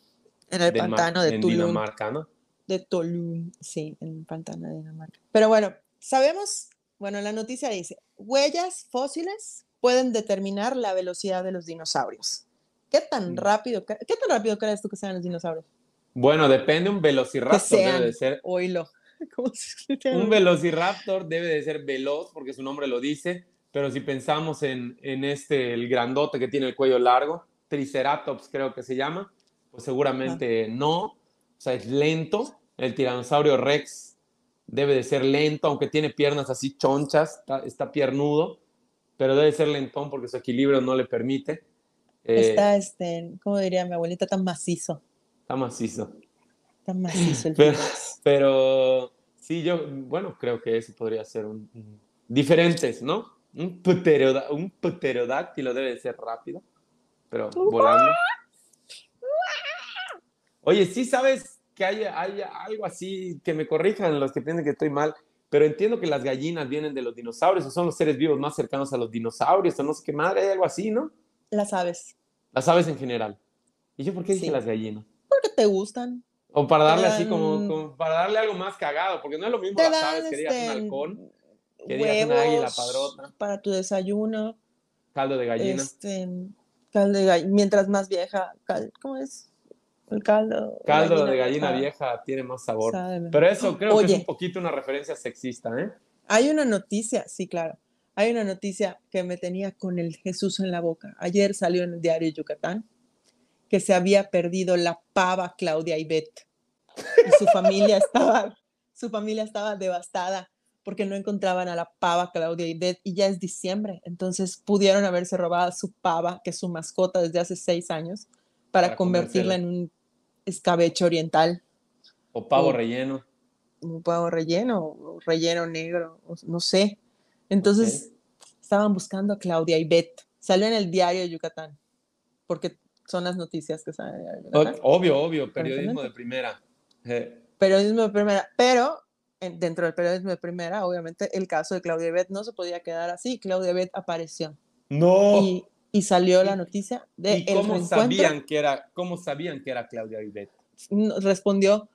En el pantano de en Tulum. Dinamarca, ¿no? De Tulum, sí, en el pantano de Dinamarca. Pero bueno, sabemos, bueno, la noticia dice, huellas fósiles pueden determinar la velocidad de los dinosaurios. ¿Qué tan Mm. rápido, qué tan rápido crees tú que sean los dinosaurios? Bueno, depende, un velociraptor Que debe de ser Oílo. ¿Cómo se? Un velociraptor debe de ser veloz porque su nombre lo dice, pero si pensamos en, en este, el grandote que tiene el cuello largo, Triceratops creo que se llama, pues seguramente no, o sea, es lento. El tiranosaurio Rex debe de ser lento, aunque tiene piernas así chonchas, está, está piernudo, pero debe ser lentón porque su equilibrio no le permite. Eh, Está, este, ¿cómo diría mi abuelita? Tan macizo, está macizo. tan macizo el Pero, pero sí, yo, bueno, creo que ese podría ser un, un- diferentes, ¿no? Un pterodáctilo debe de ser rápido, pero volando. Oye, sí sabes que hay, hay algo así, que me corrijan los que piensen que estoy mal, pero entiendo que las gallinas vienen de los dinosaurios, o son los seres vivos más cercanos a los dinosaurios, o no sé qué madre, hay algo así, ¿no? Las aves, Las aves en general. ¿Y yo por qué dije Sí. las gallinas? porque te gustan. O para darle así como, como para darle algo más cagado, porque no es lo mismo las aves que digas un este, halcón, que digas una águila padrota. para tu desayuno. caldo de gallina. Este, caldo de gallina, mientras más vieja, cal- ¿cómo es? El caldo. caldo de gallina vieja tiene más sabor. sabe. Pero eso creo que es un poquito una referencia sexista, ¿eh? Hay una noticia, sí, claro. Hay una noticia que me tenía con el Jesús en la boca. Ayer salió en el diario Yucatán que se había perdido la pava Claudia Ibet. Y su familia estaba, su familia estaba devastada porque no encontraban a la pava Claudia Ibet y ya es diciembre. Entonces pudieron haberse robado su pava, que es su mascota desde hace seis años, para, Para convertirla en un escabeche oriental. O pavo relleno. un pavo relleno, o relleno negro, o no sé. Entonces estaban buscando a Claudia Ibet. Salió en el diario de Yucatán, porque son las noticias que salen en el diario de O- Yucatán. Obvio, obvio, periodismo de primera. Eh, Periodismo de primera, pero en- dentro del periodismo de primera, obviamente, el caso de Claudia Ibet no se podía quedar así. Claudia Ibet apareció no. y, y salió la ¿Y- noticia de ¿Y cómo sabían que era, cómo sabían que era Claudia? No- Respondió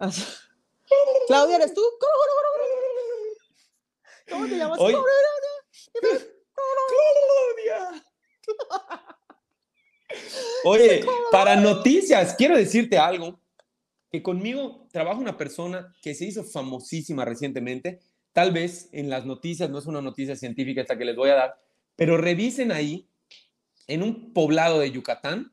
Claudia, ¿eres tú? ¿Cómo te llamas? Claudia. Claudia. Oye, para noticias, quiero decirte algo, que conmigo trabaja una persona que se hizo famosísima recientemente, tal vez en las noticias, no es una noticia científica esta que les voy a dar, pero revisen ahí, en un poblado de Yucatán,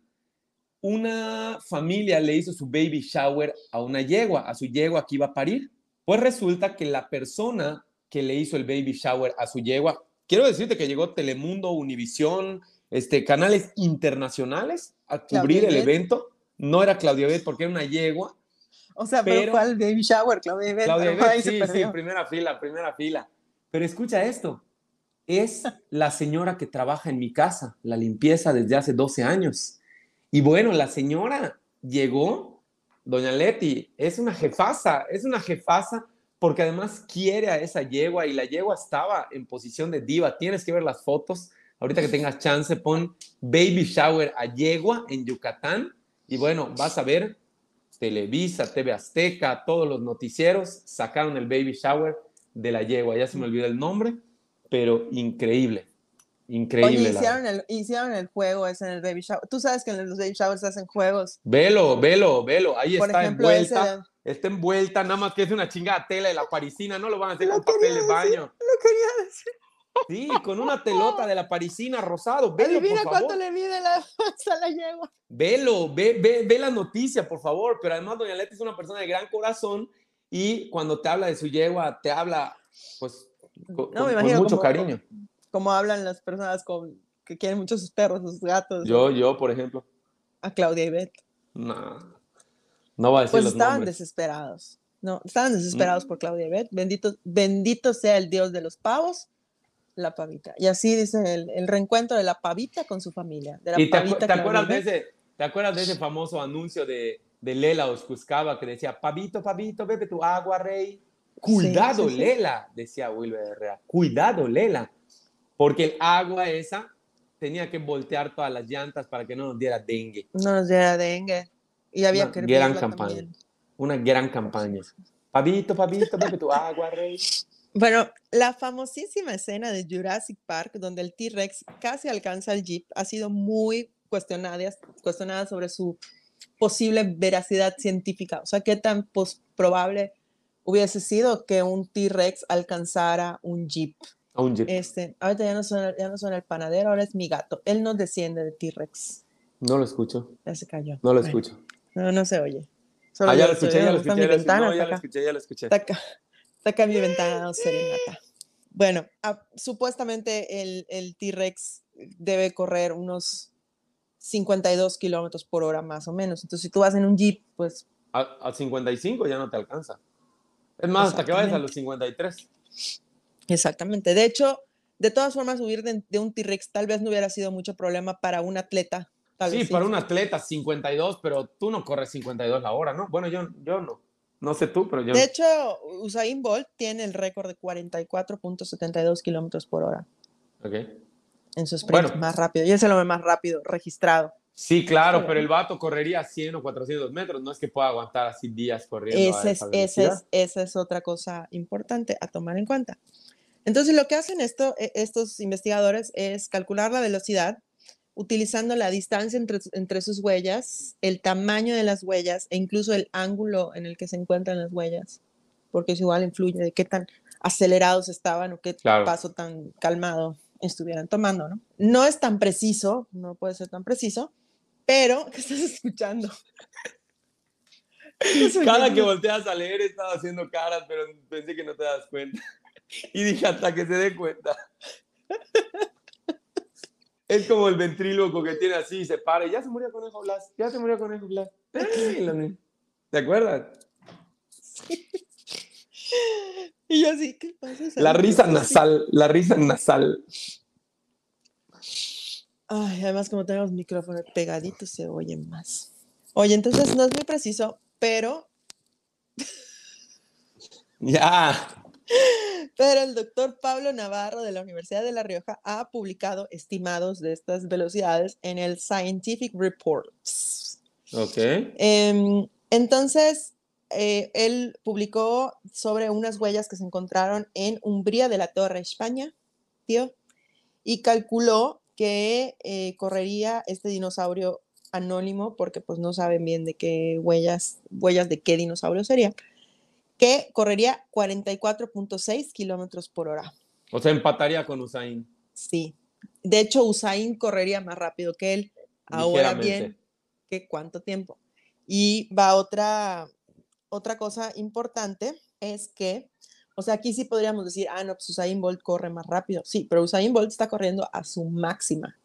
una familia le hizo su baby shower a una yegua, a su yegua que iba a parir. Pues resulta que la persona que le hizo el baby shower a su yegua, quiero decirte que llegó Telemundo, Univisión, este, canales internacionales a cubrir Claudia el Bet. evento. No era Claudia Bet porque era una yegua. O sea, pero, fue al baby shower, Claudia Ibet. Claudia Bet, sí, sí, primera fila, primera fila. Pero escucha esto, es la señora que trabaja en mi casa, la limpieza desde hace 12 años. Y bueno, la señora llegó, doña Leti, es una jefaza, es una jefaza porque además quiere a esa yegua y la yegua estaba en posición de diva. Tienes que ver las fotos. Ahorita que tengas chance, pon baby shower a yegua en Yucatán y bueno, vas a ver Televisa, TV Azteca, todos los noticieros sacaron el baby shower de la yegua. Ya se me olvidó el nombre, pero increíble. Increíble. Oye, hicieron el, hicieron el juego ese en el baby shower. Tú sabes que en los baby showers hacen juegos. Velo, velo, velo. Ahí Por está ejemplo, envuelta. ese Está envuelta, nada más que es una chingada tela de la parisina. No lo van a hacer Lo con papel de baño. Lo quería decir. Sí, con una telota de la parisina rosado. Velo, Adivina por cuánto favor. le mide la panza a la yegua. Velo, ve, ve, ve la noticia, por favor. Pero además, Doña Leti es una persona de gran corazón y cuando te habla de su yegua, te habla, pues, con, No, me con- con imagino mucho como- cariño. Como hablan las personas con, que quieren mucho sus perros, sus gatos. Yo, yo, por ejemplo, A Claudia y Beth. no, no voy a decir Pues los estaban nombres. desesperados. No, estaban desesperados Mm. por Claudia y Beth. Bendito, bendito sea el Dios de los pavos, la pavita. Y así dice el, el reencuentro de la pavita con su familia. De la ¿Y te, acu- pavita te acuerdas de ese, te acuerdas de ese famoso anuncio de, de Lela Oscuscaba que decía, Pavito, Pavito, bebe tu agua, rey? Cuidado, sí, sí. Lela, decía Wilber Herrera. Cuidado, Lela. Porque el agua esa tenía que voltear todas las llantas para que no nos diera dengue. No nos diera dengue. Y había Una que gran campaña. también. Una gran campaña. Pavito, Pavito, bebe tu agua, rey. Bueno, la famosísima escena de Jurassic Park, donde el T-Rex casi alcanza al Jeep, ha sido muy cuestionada, cuestionada sobre su posible veracidad científica. O sea, qué tan probable hubiese sido que un T-Rex alcanzara un Jeep. A un jeep. Este, ahorita ya no, suena, ya no suena el panadero, ahora es mi gato. Él no desciende de T-Rex. No lo escucho. Ya se cayó. No lo Bueno, escucho. No, no se oye. Solo Ah, ya lo escuché, ya lo escuché. mi ya lo escuché. No, ya lo escuché, acá en mi ventana dando serenata. Bueno, ah, supuestamente el, el T-Rex debe correr unos 52 kilómetros por hora más o menos. Entonces, si tú vas en un Jeep, pues A, a 55 ya no te alcanza. Es más, hasta que vayas a los 53. exactamente. De hecho, de todas formas, subir de, de un T-Rex tal vez no hubiera sido mucho problema para un atleta. Tal Sí, vez para un atleta 52, pero tú no corres 52 la hora, ¿no? Bueno, yo, yo no. No sé tú, pero yo. De hecho, Usain Bolt tiene el récord de 44.72 kilómetros por hora Ok. en su sprint Bueno. más rápido. Y es el hombre más rápido registrado. Sí, claro, pero el vato correría 100 o 400 metros. No es que pueda aguantar así días corriendo. Esa es, esa es, esa es otra cosa importante a tomar en cuenta. Entonces, lo que hacen esto, e- estos investigadores es calcular la velocidad utilizando la distancia entre, entre sus huellas, el tamaño de las huellas e incluso el ángulo en el que se encuentran las huellas, porque eso igual influye de qué tan acelerados estaban o qué Claro. paso tan calmado estuvieran tomando, ¿no? No es tan preciso, no puede ser tan preciso, pero ¿qué estás escuchando? Cada que volteas a leer estaba haciendo caras, pero pensé que no te das cuenta. Y dije hasta que se dé cuenta. Es como el ventríloco que tiene así y se para ya se murió Conejo Blas, ya se murió Conejo Blas. ¿Te acuerdas? Y yo así, ¿qué pasa? La risa nasal, la risa nasal. Ay, además como tenemos micrófonos pegaditos se oye más. Oye, entonces no es muy preciso, pero, Ya. pero el doctor Pablo Navarro de la Universidad de La Rioja ha publicado estimados de estas velocidades en el Scientific Reports. Ok. Em, entonces, eh, él publicó sobre unas huellas que se encontraron en Umbría de la Torre, España, tío, y calculó que eh, correría este dinosaurio anónimo, porque pues no saben bien de qué huellas, huellas de qué dinosaurio sería, que correría 44.6 kilómetros por hora. O sea, empataría con Usain. Sí. De hecho, Usain correría más rápido que él. Ahora bien. ¿qué cuánto tiempo? Y va otra, otra cosa importante, es que, o sea, aquí sí podríamos decir, ah, no, pues Usain Bolt corre más rápido. Sí, pero Usain Bolt está corriendo a su máxima.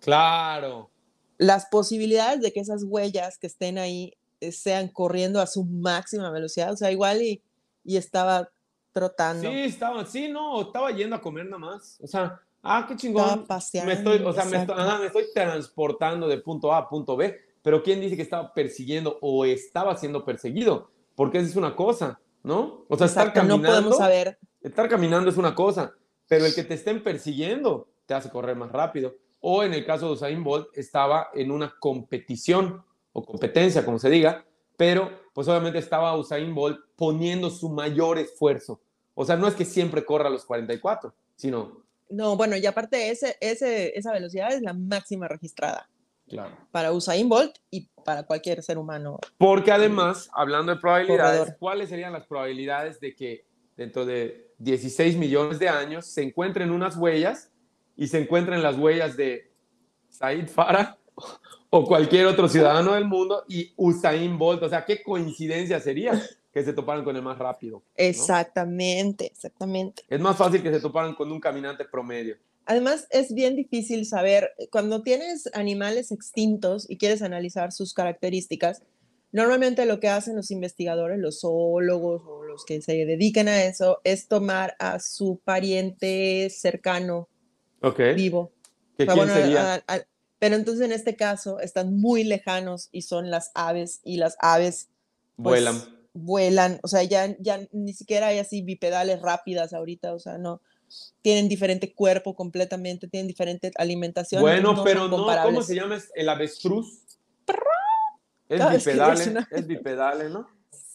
Claro. Las posibilidades de que esas huellas que estén ahí eh, sean corriendo a su máxima velocidad, o sea, igual y, y estaba trotando. Sí, estaba, sí, no, estaba yendo a comer nada más. O sea, ah, qué chingón. Estaba paseando. me estoy, o sea, me estoy, ajá, me estoy transportando de punto A a punto B, pero ¿quién dice que estaba persiguiendo o estaba siendo perseguido? Porque esa es una cosa, ¿no? O sea, estar Exacto, no caminando, podemos saber estar caminando es una cosa, pero el que te estén persiguiendo te hace correr más rápido. O en el caso de Usain Bolt, estaba en una competición o competencia, como se diga, pero pues obviamente estaba Usain Bolt poniendo su mayor esfuerzo. O sea, no es que siempre corra a los 44, sino... No, bueno, y aparte ese, ese, esa velocidad es la máxima registrada Claro. para Usain Bolt y para cualquier ser humano. Porque además, hablando de probabilidades, Corredor. ¿cuáles serían las probabilidades de que dentro de 16 millones de años se encuentren unas huellas y se encuentren las huellas de Said Farah o cualquier otro ciudadano del mundo y Usain Bolt? O sea, ¿qué coincidencia sería que se toparan con el más rápido? Exactamente, exactamente. Es más fácil que se toparan con un caminante promedio. Además, es bien difícil saber, cuando tienes animales extintos y quieres analizar sus características, normalmente lo que hacen los investigadores, los zoólogos o los que se dedican a eso, es tomar a su pariente cercano, ¿Ok? vivo. ¿Que O sea, ¿Quién bueno, sería? a- a- pero entonces en este caso están muy lejanos y son las aves y las aves pues, Vuelan. vuelan, o sea, ya, ya ni siquiera hay así bipedales rápidas ahorita, o sea, no, tienen diferente cuerpo completamente, tienen diferente alimentación. Bueno, no pero no, ¿cómo se llama? El avestruz. Es Ah, es que bipedale, ¿no?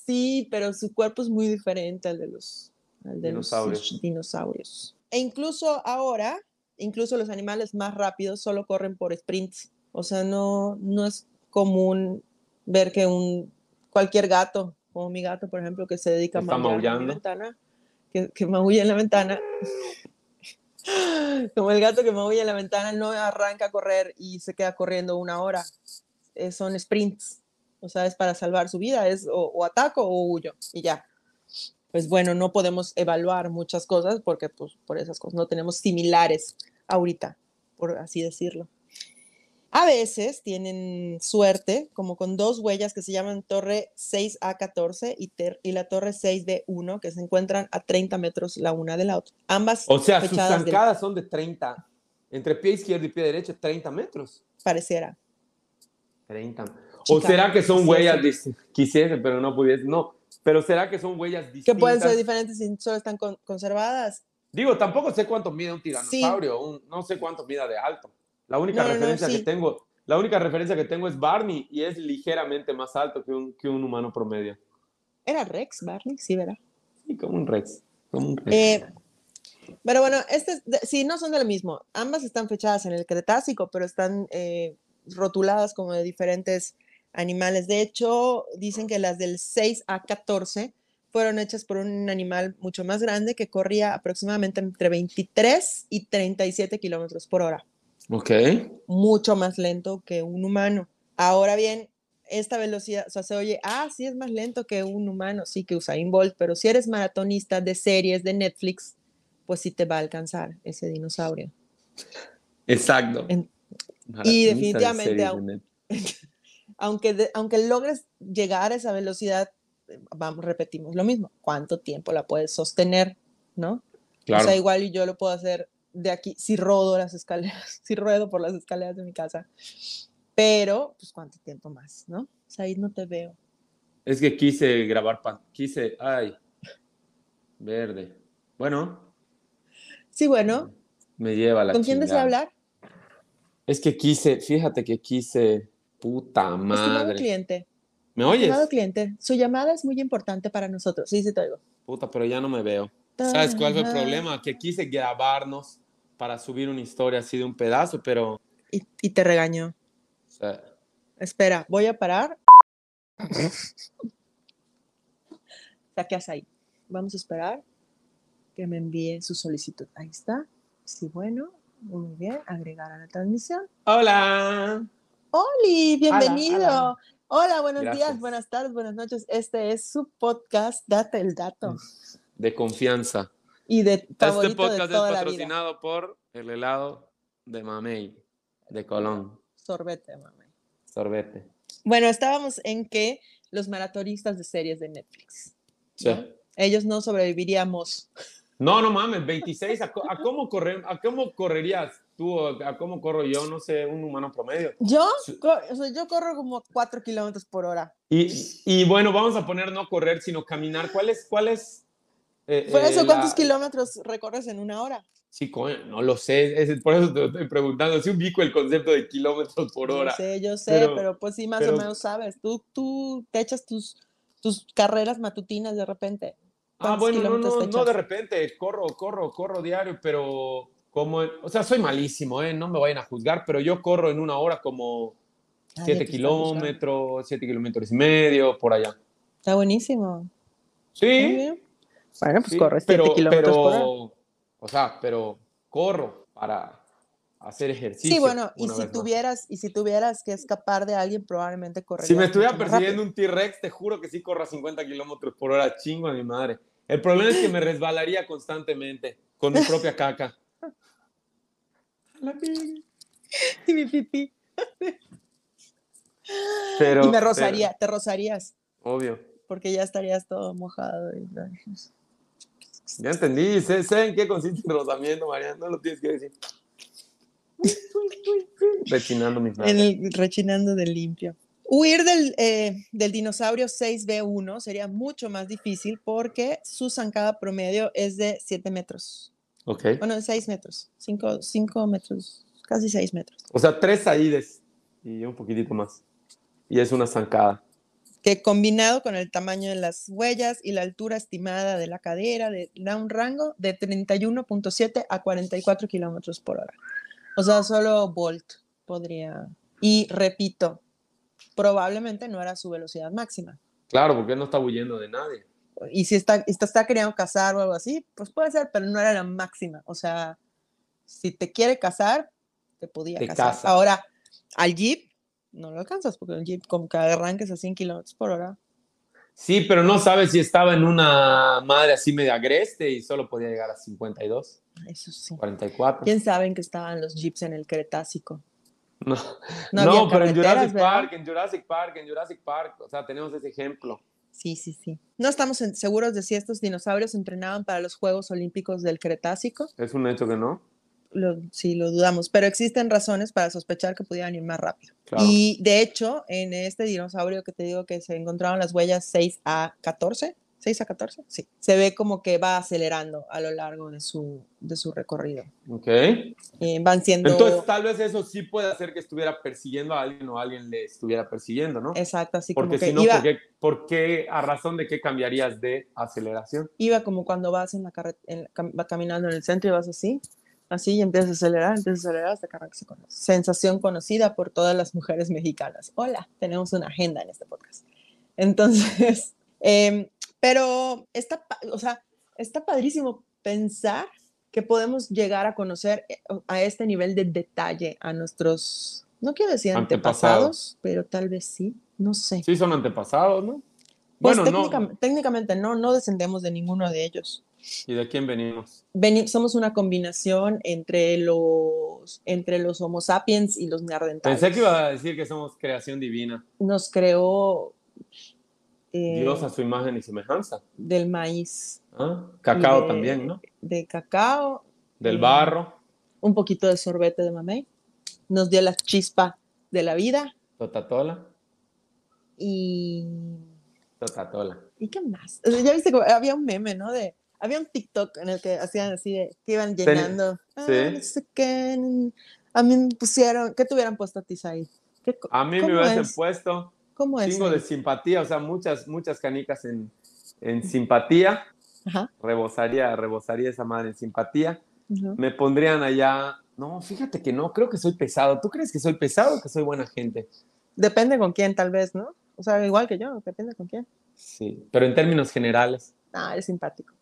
Sí, pero su cuerpo es muy diferente al de los, al de los Dinosaurios. dinosaurios. E incluso ahora, incluso los animales más rápidos solo corren por sprints, o sea, no, no es común ver que un cualquier gato, como mi gato, por ejemplo, que se dedica a maullar en maullando. ventana, que, que maulla en la ventana. Como el gato que maulla en la ventana no arranca a correr y se queda corriendo una hora. Eh, son sprints. O sea, es para salvar su vida, es o, o ataco o huyo y ya. Pues bueno, no podemos evaluar muchas cosas porque pues por esas cosas no tenemos similares ahorita, por así decirlo. A veces tienen suerte, como con dos huellas que se llaman Torre 6A14 y, y la Torre 6D1, que se encuentran a 30 metros la una de la otra. Ambas O sea, sus del- zancadas son de 30, entre pie izquierdo y pie derecho, 30 metros. pareciera. 30. O será que son huellas, quisiese, pero no pudiese, no. Pero será que son huellas Que distintas. pueden ser diferentes si solo están con- conservadas. Digo, tampoco sé cuánto mide un tiranosaurio, un- no sé cuánto mida de alto. La única No, no, no, referencia sí. que tengo, la única referencia que tengo es Barney y es ligeramente más alto que un, que un humano promedio. ¿Era Rex, Barney? Sí, ¿verdad? Sí, como un Rex. Como un Rex. Eh, pero bueno, este, sí, no son de lo mismo. Ambas están fechadas en el Cretácico, pero están eh, rotuladas como de diferentes animales. De hecho, dicen que las del 6 a 14 fueron hechas por un animal mucho más grande que corría aproximadamente entre 23 y 37 kilómetros por hora. Ok. mucho más lento que un humano. Ahora bien, esta velocidad, o sea, se oye, ah, sí es más lento que un humano, sí que Usain Bolt, pero si eres maratonista de series de Netflix, pues sí te va a alcanzar ese dinosaurio. Exacto. En- y de definitivamente de. Aunque, de- aunque logres llegar a esa velocidad, vamos, repetimos lo mismo, ¿cuánto tiempo la puedes sostener? ¿No? Claro. O sea, igual yo lo puedo hacer de aquí, si rodo las escaleras, si ruedo por las escaleras de mi casa. Pero, pues, ¿cuánto tiempo más, no? O sea, ahí no te veo. Es que quise grabar, pan, quise, ay, verde. Bueno, Sí, bueno, me lleva la ¿con quién desea hablar? Es que quise, fíjate que quise, puta Estimado madre. cliente, ¿Me oyes? estimado cliente, su llamada es muy importante para nosotros. Sí, sí, te oigo. Puta, pero ya no me veo. ¿Sabes cuál fue el problema? Que quise grabarnos para subir una historia así de un pedazo, pero, Y, y te regañó. sea, Espera, voy a parar. Saqueas ahí. Vamos a esperar que me envíe su solicitud. Ahí está. Sí, bueno. Muy bien. Agregar a la transmisión. hola. Oli, bienvenido. hola. Hola, buenos días, buenas tardes, buenas noches. Este es su podcast, Date el Dato. De confianza. Y de Este de podcast es toda la vida. patrocinado por el helado de Mamey, de Colón, Sorbete, mami. sorbete. Bueno, estábamos en que los maratonistas de series de Netflix. Sí. ¿no? Ellos no sobreviviríamos. No, no mames, 26. ¿A, cómo, correr, ¿A cómo correrías tú? ¿A cómo corro yo? No sé, un humano promedio. Yo, o sea, yo corro como 4 kilómetros por hora. Y, y bueno, vamos a poner no correr, sino caminar. ¿Cuál es? Cuál es eh, Por eh, eso, ¿cuántos la- kilómetros recorres en una hora? Sí, no lo sé, es, por eso te estoy preguntando, si ubico el concepto de kilómetros por hora. Yo sé, yo sé, Pero- pero, pues sí, más pero- o menos sabes. Tú, tú te echas tus, tus carreras matutinas de repente. Ah, ¿Cuántos bueno, no, no, no de repente, corro, corro, corro diario, pero como, o sea, soy malísimo, ¿eh? No me vayan a juzgar, pero yo corro en una hora como Nadie 7 te está juzgando. kilómetros, 7 kilómetros y medio, por allá. Está buenísimo. Sí. Bueno, pues sí, corres 7 pero, kilómetros por hora. o sea, pero corro para hacer ejercicio. Sí, bueno, y si más. tuvieras, y si tuvieras que escapar de alguien, probablemente correrías. Si me estuviera persiguiendo rápido. un T-Rex, te juro que sí corro a 50 kilómetros por hora, chingo a mi madre. El problema es que me resbalaría constantemente con mi propia caca. La Y mi pipí. Pero, y me pero- rozaría, te rozarías, obvio. porque ya estarías todo mojado. y- Ya entendí. Sé, sé en qué consiste el rozamiento, Mariana. No lo tienes que decir. Rechinando mis manos. En el rechinando del limpio. Huir del, eh, del dinosaurio 6B1 sería mucho más difícil porque su zancada promedio es de 7 metros. Ok. Bueno, de 6 metros. 5 metros. Casi 6 metros. O sea, tres saídes y un poquitito más. Y es una zancada. Que combinado con el tamaño de las huellas y la altura estimada de la cadera, de, da un rango de 31.7 a 44 kilómetros por hora. O sea, solo Bolt podría. Y repito, probablemente no era su velocidad máxima. Claro, porque no está huyendo de nadie. Y si está, te está queriendo cazar o algo así, pues puede ser, pero no era la máxima. O sea, si te quiere cazar, te podía Te cazar. caza. Ahora, al Jeep no lo alcanzas, porque el Jeep, como que arranques a 100 kilómetros por hora. Sí, pero no sabes si estaba en una madre así media agreste y solo podía llegar a 52, Eso sí. 44. ¿Quién sabe en que estaban los Jeeps en el Cretácico? No, No, no, pero en Jurassic ¿verdad? Park, en Jurassic Park, en Jurassic Park, o sea, tenemos ese ejemplo. Sí, sí, sí. No estamos seguros de si estos dinosaurios entrenaban para los Juegos Olímpicos del Cretácico. Es un hecho que no. Lo, sí, lo dudamos, pero existen razones para sospechar que pudieran ir más rápido. Claro. Y de hecho, en este dinosaurio que te digo que se encontraron las huellas 6 a 14, 6 a 14, sí, se ve como que va acelerando a lo largo de su, de su recorrido. Ok. Eh, van siendo... Entonces, tal vez eso sí puede hacer que estuviera persiguiendo a alguien o alguien le estuviera persiguiendo, ¿no? Exacto, así Porque como que si no, iba, ¿por qué, por qué- a razón de qué cambiarías de aceleración? iba como cuando vas en la carretera, va caminando en el centro y vas así, así y empiezas a acelerar, empiezas a acelerar hasta que arrancas con sensación conocida por todas las mujeres mexicanas. Hola, tenemos una agenda en este podcast. Entonces, em, pero está, o sea, está padrísimo pensar que podemos llegar a conocer eh, a este nivel de detalle a nuestros, no quiero decir Antepasados. antepasados, pero tal vez sí, no sé. Sí, son antepasados, ¿no? Pues bueno, no. técnicam- técnicamente no, no descendemos de ninguno de ellos. ¿Y de quién venimos? Veni- somos una combinación entre los, entre los Homo sapiens y los neandertales. Pensé que iba a decir que somos creación divina. Nos creó eh, Dios a su imagen y semejanza. del maíz, ¿Ah? Cacao de- también, ¿no? de cacao, Del barro, un poquito de sorbete de mamey. Nos dio la chispa de la vida totatola, y... totatola. ¿Y qué más? O sea, Ya viste que había un meme, ¿no? De, había un TikTok en el que hacían así, que iban llenando. ah, sí. no sé qué, A mí me pusieron, ¿qué te hubieran puesto a ti ahí? ¿Qué co- A mí me hubiesen es? puesto ¿Cómo es? chingo de simpatía, o sea, muchas, muchas canicas en, en simpatía. Ajá, Rebosaría, rebosaría esa madre en simpatía. Me pondrían allá. No, fíjate que no, creo que soy pesado. ¿Tú crees que soy pesado o que soy buena gente? Depende con quién, tal vez, ¿no? O sea, igual que yo, depende con quién. Sí, pero en términos generales. Ah, eres simpático.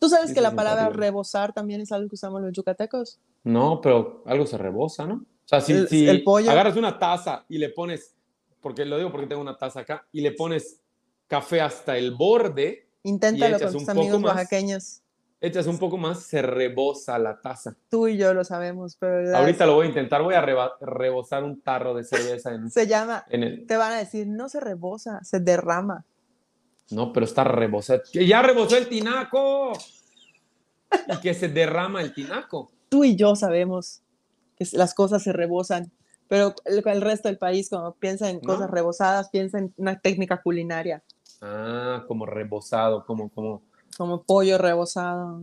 ¿Tú sabes Sí, que la palabra simpático. rebosar también es algo que usamos los yucatecos? No, pero algo se rebosa, ¿no? O sea, si, El- si el pollo. agarras una taza y le pones, porque lo digo porque tengo una taza acá, y le pones café hasta el borde, Inténtalo con tus amigos más. oaxaqueños. echas un poco más, se rebosa la taza. Tú y yo lo sabemos, pero Ahorita lo voy a intentar, voy a reba- rebosar un tarro de cerveza en, se llama, en el... te van a decir, no se rebosa, se derrama. No, pero está rebosado. ¡Que ya rebosó el tinaco! Y que se derrama el tinaco. Tú y yo sabemos que las cosas se rebosan, pero el, el resto del país, cuando piensa en ¿No? cosas rebosadas, piensa en una técnica culinaria, Ah, como rebosado, como, como... como pollo rebosado,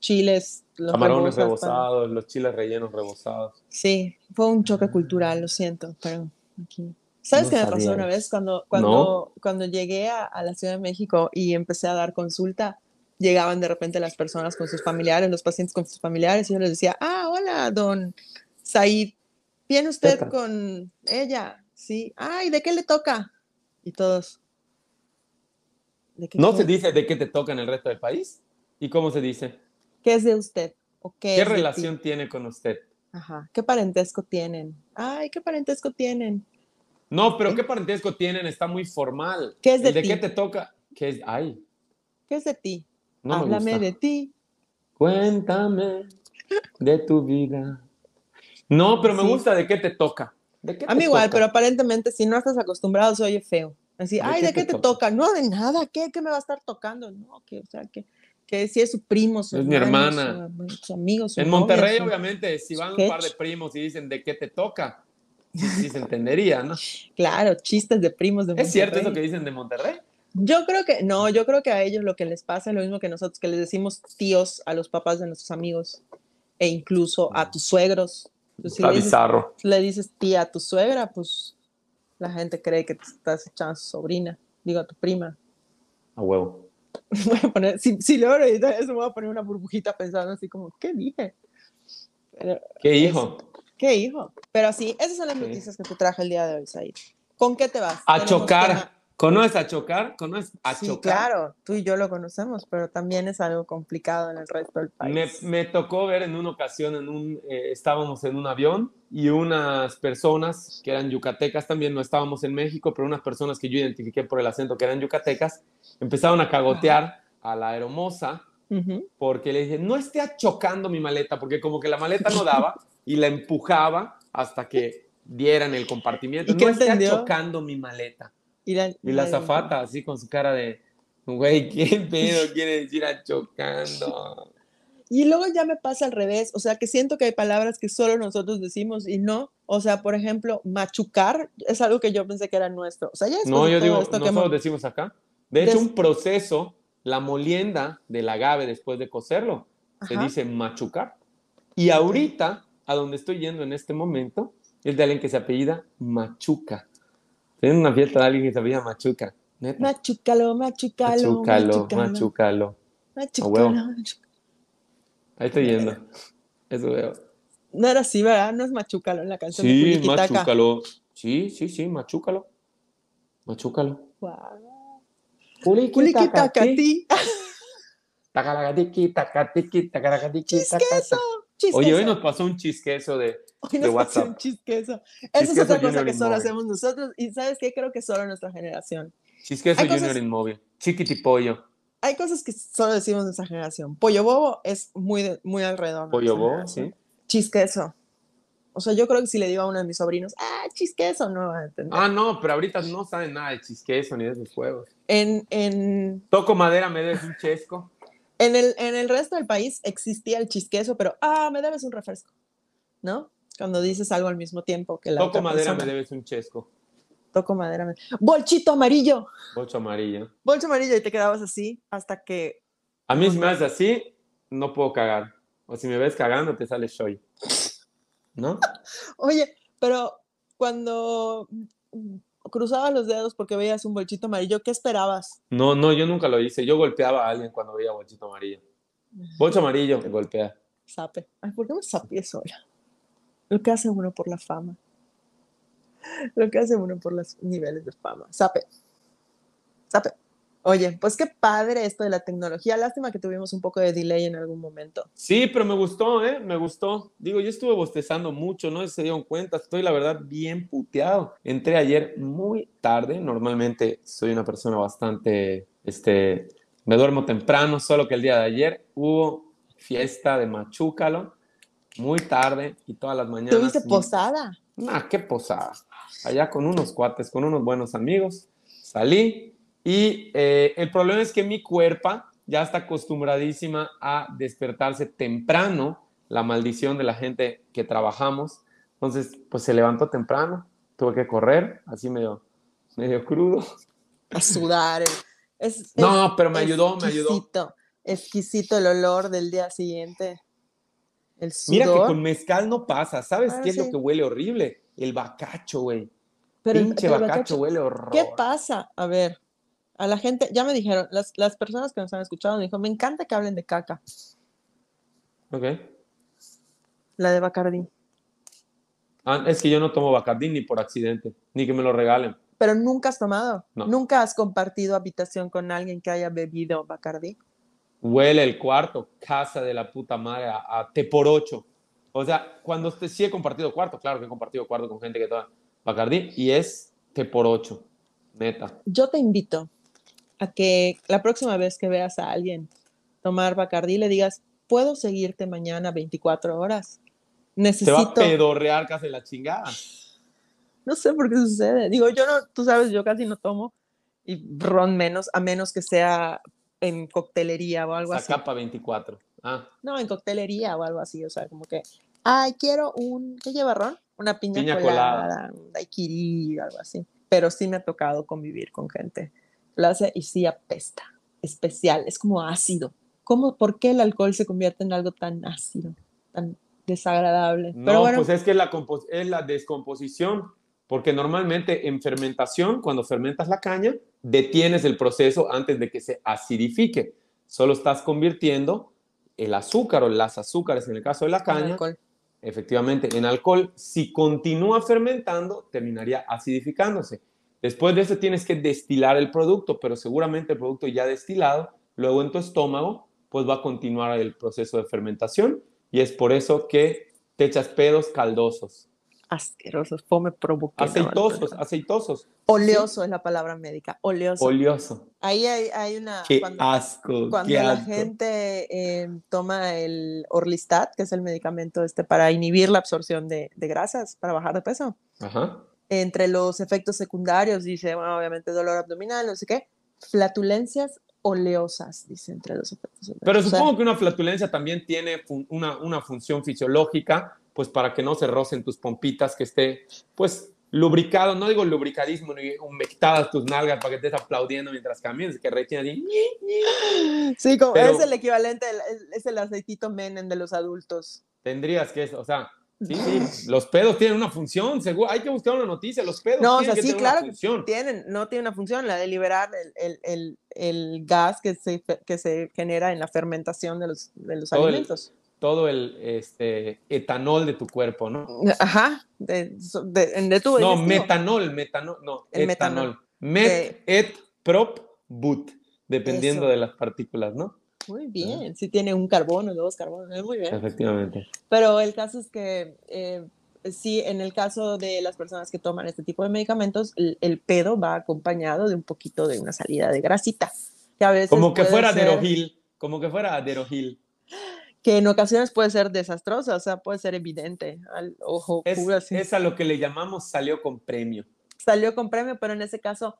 chiles, los Camarones para- rebozados, los chiles rellenos rebozados. Sí, fue un choque cultural, lo siento, pero aquí. ¿Sabes No qué me pasó una vez? Cuando, cuando, cuando llegué a, a la Ciudad de México y empecé a dar consulta, llegaban de repente las personas con sus familiares, los pacientes con sus familiares, y yo les decía, ah, hola, don Said, ¿viene usted con ella? Sí, ay, ¿de qué le toca? Y todos. ¿De qué, ¿No qué? se dice de qué te toca en el resto del país? ¿Y cómo se dice? ¿Qué es de usted? ¿O qué, ¿Qué relación tiene con usted? Ajá, ¿qué parentesco tienen? Ay, ¿qué parentesco tienen? No, pero ¿Sí? ¿qué parentesco tienen? Está muy formal. ¿Qué es de ¿El de ti? qué te toca? ¿Qué es? Ay, ¿Qué es de ti? no me Háblame gusta. de ti. Cuéntame de tu vida. No, pero me Sí. gusta de qué te toca. ¿De qué A mí igual, toca? pero aparentemente si no estás acostumbrado se oye feo. Así, ¿De ay, qué ¿de qué te te toca? toca? No, de nada, ¿qué? ¿Qué me va a estar tocando? No, que, o sea, que, que si es su primo, su Es mi hermano, hermana. su, su amigo, su En novia, Monterrey, su- obviamente, si van un sketch. par de primos y dicen de qué te toca, sí, se entendería, ¿no? Claro, chistes de primos de ¿Es cierto eso que Monterrey. dicen de Monterrey? Yo creo que, no, yo creo que a ellos lo que les pasa es lo mismo que nosotros, que les decimos tíos a los papás de nuestros amigos e incluso a tus suegros. Pues, si Está le dices, bizarro. le dices tía a tu suegra, pues la gente cree que te estás echando a su sobrina, digo a tu prima. A huevo. Voy a poner, si, si logro editar eso, voy a poner una burbujita pensando así como, ¿qué dije? Pero, ¿Qué hijo? ¿Qué hijo? Pero sí, esas son las Sí. noticias que te traje el día de hoy, Said. ¿Con qué te vas? A chocar. tema- ¿Conoces a chocar? ¿Conoces a Sí, chocar? claro, tú y yo lo conocemos, pero también es algo complicado en el resto del Me, país. me tocó ver en una ocasión, en un, eh, estábamos en un avión y unas personas que eran yucatecas también, no estábamos en México, pero unas personas que yo identifiqué por el acento que eran yucatecas, empezaron a cagotear a la hermosa Ujú. porque le dije, no esté chocando mi maleta, porque como que la maleta no daba y la empujaba hasta que dieran el compartimiento. ¿Y no entendió? chocando mi maleta. Y la, Y la zafata así con su cara de, güey, ¿qué pedo quiere decir a chocando? Y luego ya me pasa al revés, o sea, que siento que hay palabras que solo nosotros decimos y no. O sea, por ejemplo, machucar es algo que yo pensé que era nuestro. O sea, ya No, yo digo, esto que nosotros hemos- decimos acá. De hecho, un proceso, la molienda del agave después de cocerlo, se Ajá. dice machucar. Y ahorita, a donde estoy yendo en este momento, es de alguien que se apellida Machuca. Tienen una fiesta de alguien que se apellida Machuca. Neta. Machúcalo, machúcalo, Machúcalo, machúcalo, machúcalo. machúcalo, huevo. machu- Ahí estoy yendo. Eso veo. No era así, ¿verdad? No es machúcalo en la canción de Sí, Culiquitaca. machúcalo. Sí, sí, sí, machúcalo. Machúcalo. Guau. Culiquitaca, Culiquitacatí. Tacaracatiqui, tacatiqui, tacata. Chisqueso. Oye, hoy nos pasó un chisqueso de. Hoy de nos pasó un WhatsApp. chisqueso. Esa es Chisqueso otra cosa que solo hacemos nosotros. Y ¿sabes qué? Creo que solo nuestra generación. Chisqueso Hay Junior Inmóvil. Chiquitipollo. Hay cosas que solo decimos nuestra generación. Pollo bobo es muy, de- muy alrededor. de Pollo bobo, generación. sí. Chisqueso. O sea, yo creo que si le digo a uno de mis sobrinos, ah, chisqueso, no va a entender. Ah, no, pero ahorita no saben nada de chisqueso ni de esos juegos. En, en, Toco madera, me debes un chesco. En, el, en el resto del país existía el chisqueso, pero, ah, me debes un refresco. ¿No? Cuando dices algo al mismo tiempo que la Toco otra madera, persona. me debes un chesco. Toco madera. me- Bolchito amarillo. Bocho amarillo. Bolso amarillo y te quedabas así hasta que A mí, si me haces así, no puedo cagar. O si me ves cagando, te sale shoy. ¿No? Oye, pero cuando cruzabas los dedos porque veías un bolchito amarillo, ¿qué esperabas? No, no, yo nunca lo hice. Yo golpeaba a alguien cuando veía bochito amarillo. Bocho amarillo, me golpea. Sape. Ay, ¿por qué me sapié sola? Lo que hace uno por la fama. Lo que hace uno por los niveles de fama. Sape. Sape. Oye, pues qué padre esto de la tecnología. Lástima que tuvimos un poco de delay en algún momento. Sí, pero me gustó, ¿eh? Me gustó. Digo, yo estuve bostezando mucho, no se dieron cuenta. Estoy, la verdad, bien puteado. Entré ayer muy tarde. Normalmente soy una persona bastante, este, me duermo temprano, solo que el día de ayer hubo fiesta de Machúcalo muy tarde y todas las mañanas. ¿Tuviste posada? Nah, qué posada. Allá con unos cuates, con unos buenos amigos. Salí y eh, el problema es que mi cuerpo ya está acostumbradísima a despertarse temprano, la maldición de la gente que trabajamos. Entonces, pues se levantó temprano, tuve que correr, así medio, medio crudo. A sudar. eh. Es, No, es pero me ayudó, me ayudó. exquisito. exquisito el olor del día siguiente. El sudor. Mira que con mezcal no pasa. ¿Sabes Ah, qué es sí. lo que huele horrible? El bacacho, güey. Pero el- Pinche pero el bacacho, bacacho- huele horror. ¿Qué pasa? A ver, a la gente, ya me dijeron, las, las personas que nos han escuchado me dijo, me encanta que hablen de caca, Ok. la de Bacardi, Ah, es que yo no tomo Bacardí ni por accidente, ni que me lo regalen. pero nunca has tomado, No. nunca has compartido habitación con alguien que haya bebido Bacardi. Huele el cuarto, casa de la puta madre, a, a té por ocho. O sea, cuando usted sí he compartido cuarto, claro que he compartido cuarto con gente que toma Bacardí, y es té por ocho, neta. Yo te invito a que la próxima vez que veas a alguien tomar Bacardi le digas, puedo seguirte mañana 24 horas. Se va a Necesito, pedorrear casi la chingada. no sé por qué sucede. Digo, yo no, tú sabes, yo casi no tomo y ron menos, a menos que sea en coctelería o algo así. Zacapa 24. Ah, No, en coctelería o algo así, o sea, como que, ay, quiero un, ¿qué lleva ron? Una piña, Piña colada, colada. un daiquiri, algo así. Pero sí me ha tocado convivir con gente. Lo hace y sí apesta. Especial, es como ácido. ¿Cómo, por qué el alcohol se convierte en algo tan ácido, tan desagradable? no, Pero bueno, pues es que la, es la descomposición, porque normalmente en fermentación, cuando fermentas la caña, detienes el proceso antes de que se acidifique. Solo estás convirtiendo el azúcar o las azúcares, en el caso de la caña, alcohol. efectivamente en alcohol. Si continúa fermentando, terminaría acidificándose. Después de eso tienes que destilar el producto, pero seguramente el producto ya destilado, luego en tu estómago, pues va a continuar el proceso de fermentación y es por eso que te echas pedos caldosos, Asquerosos, fome provoque. aceitosos, aceitosos. Oleoso es la palabra médica, oleoso. Oleoso. Ahí hay, hay una... Qué cuando- asco, Cuando qué la asco. gente eh, toma el Orlistat, que es el medicamento este para inhibir la absorción de, de grasas, para bajar de peso, Ajá. Entre los efectos secundarios dice, bueno, obviamente dolor abdominal, no sé qué, flatulencias oleosas, dice entre los efectos secundarios. Pero O sea, supongo que una flatulencia también tiene fun- una, una función fisiológica, pues para que no se rocen tus pompitas, que esté, pues, lubricado, no digo lubricadismo, ni humectadas tus nalgas para que estés aplaudiendo mientras caminas, que rechina así. sí, como- pero- es el equivalente, es, el aceitito Menem de los adultos. Tendrías que, o sea, sí, sí, los pedos tienen una función, seguro, hay que buscar una noticia, los pedos No, o tienen sea, que sí, claro una función. tienen, no tiene una función, la de liberar el, el- el- el gas que se, fe- que se genera en la fermentación de los, de los Todo el- alimentos. Todo el este, etanol de tu cuerpo, ¿no? Ajá, de, tu No, digestivo. metanol, metanol, no, El etanol. metanol. Met, et, prop, but, dependiendo Eso. de las partículas, ¿no? Muy bien, sí tiene un carbono, dos carbonos, muy bien. Efectivamente. Pero el caso es que eh, sí, en el caso de las personas que toman este tipo de medicamentos, el, el pedo va acompañado de un poquito de una salida de grasita. Que a veces Como que fuera ser- Aderogil, como que fuera Aderogil. Que en ocasiones puede ser desastrosa, o sea, puede ser evidente al ojo Es, puro así. es a lo que le llamamos salió con premio. Salió con premio, pero en ese caso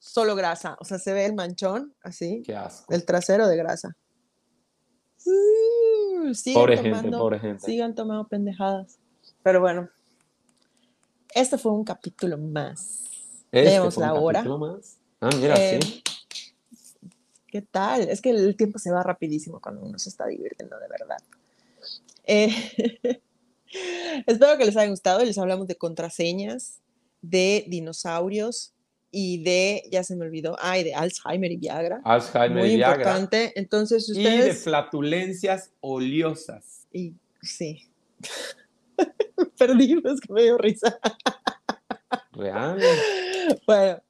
solo grasa, o sea, se ve el manchón así, Qué asco. el trasero de grasa. Uh, sigan Pobre gente, tomando- pobre gente. Sigan tomando pendejadas. Pero bueno, este fue un capítulo más. Este Vemos la hora. más. Ah, mira, Eh, sí. ¿Qué tal? Es que el tiempo se va rapidísimo cuando uno se está divirtiendo de verdad. Eh, espero que les haya gustado. Les hablamos de contraseñas, de dinosaurios y de, ya se me olvidó, ay, de Alzheimer y Viagra. Alzheimer Muy y Viagra. importante. Entonces, Y de ustedes. flatulencias oleosas. Y, sí. Perdí, es que me dio risa. Real. Bueno,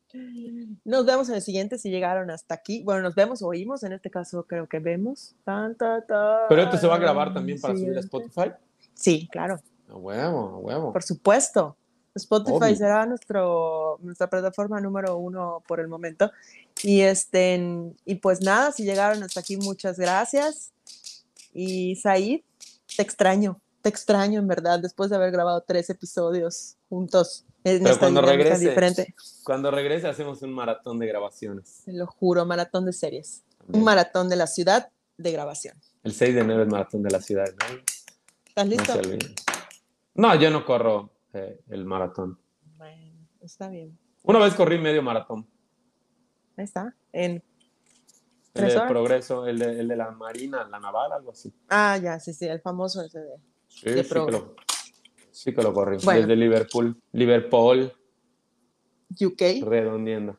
nos vemos en el siguiente si llegaron hasta aquí. Bueno, nos vemos o oímos, en este caso creo que vemos. Tan, Pero esto se va a grabar también para subir a. Spotify. Sí, claro, A huevo, a huevo. por supuesto. Spotify Obvio. será nuestro, nuestra plataforma número uno por el momento. Y, este, y pues nada, si llegaron hasta aquí, muchas gracias. Y Said, te extraño, te extraño en verdad, después de haber grabado tres episodios juntos en Pero cuando regrese. diferente. Cuando regrese hacemos un maratón de grabaciones. Te lo juro, maratón de series. Un maratón de la ciudad de grabación. El 6 de enero es maratón de la ciudad. ¿no? ¿Estás listo? No, yo no corro eh, el maratón. Bueno, está bien. Una vez corrí medio maratón. Ahí está. En El de. Progreso, el de, el de la Marina, la Naval, algo así. Ah, ya, sí, sí, el famoso ese de. Sí, De sí que lo, sí que lo corrí. Bueno. Desde Liverpool. Liverpool, UK. redondeando.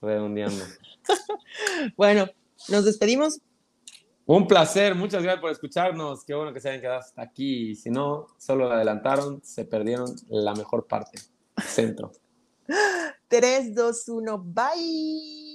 Redondeando. Bueno, nos despedimos. Un placer, muchas gracias por escucharnos. Qué bueno que se hayan quedado hasta aquí. Si no, solo adelantaron, se perdieron la mejor parte. Centro. 3, 2, 1, bye.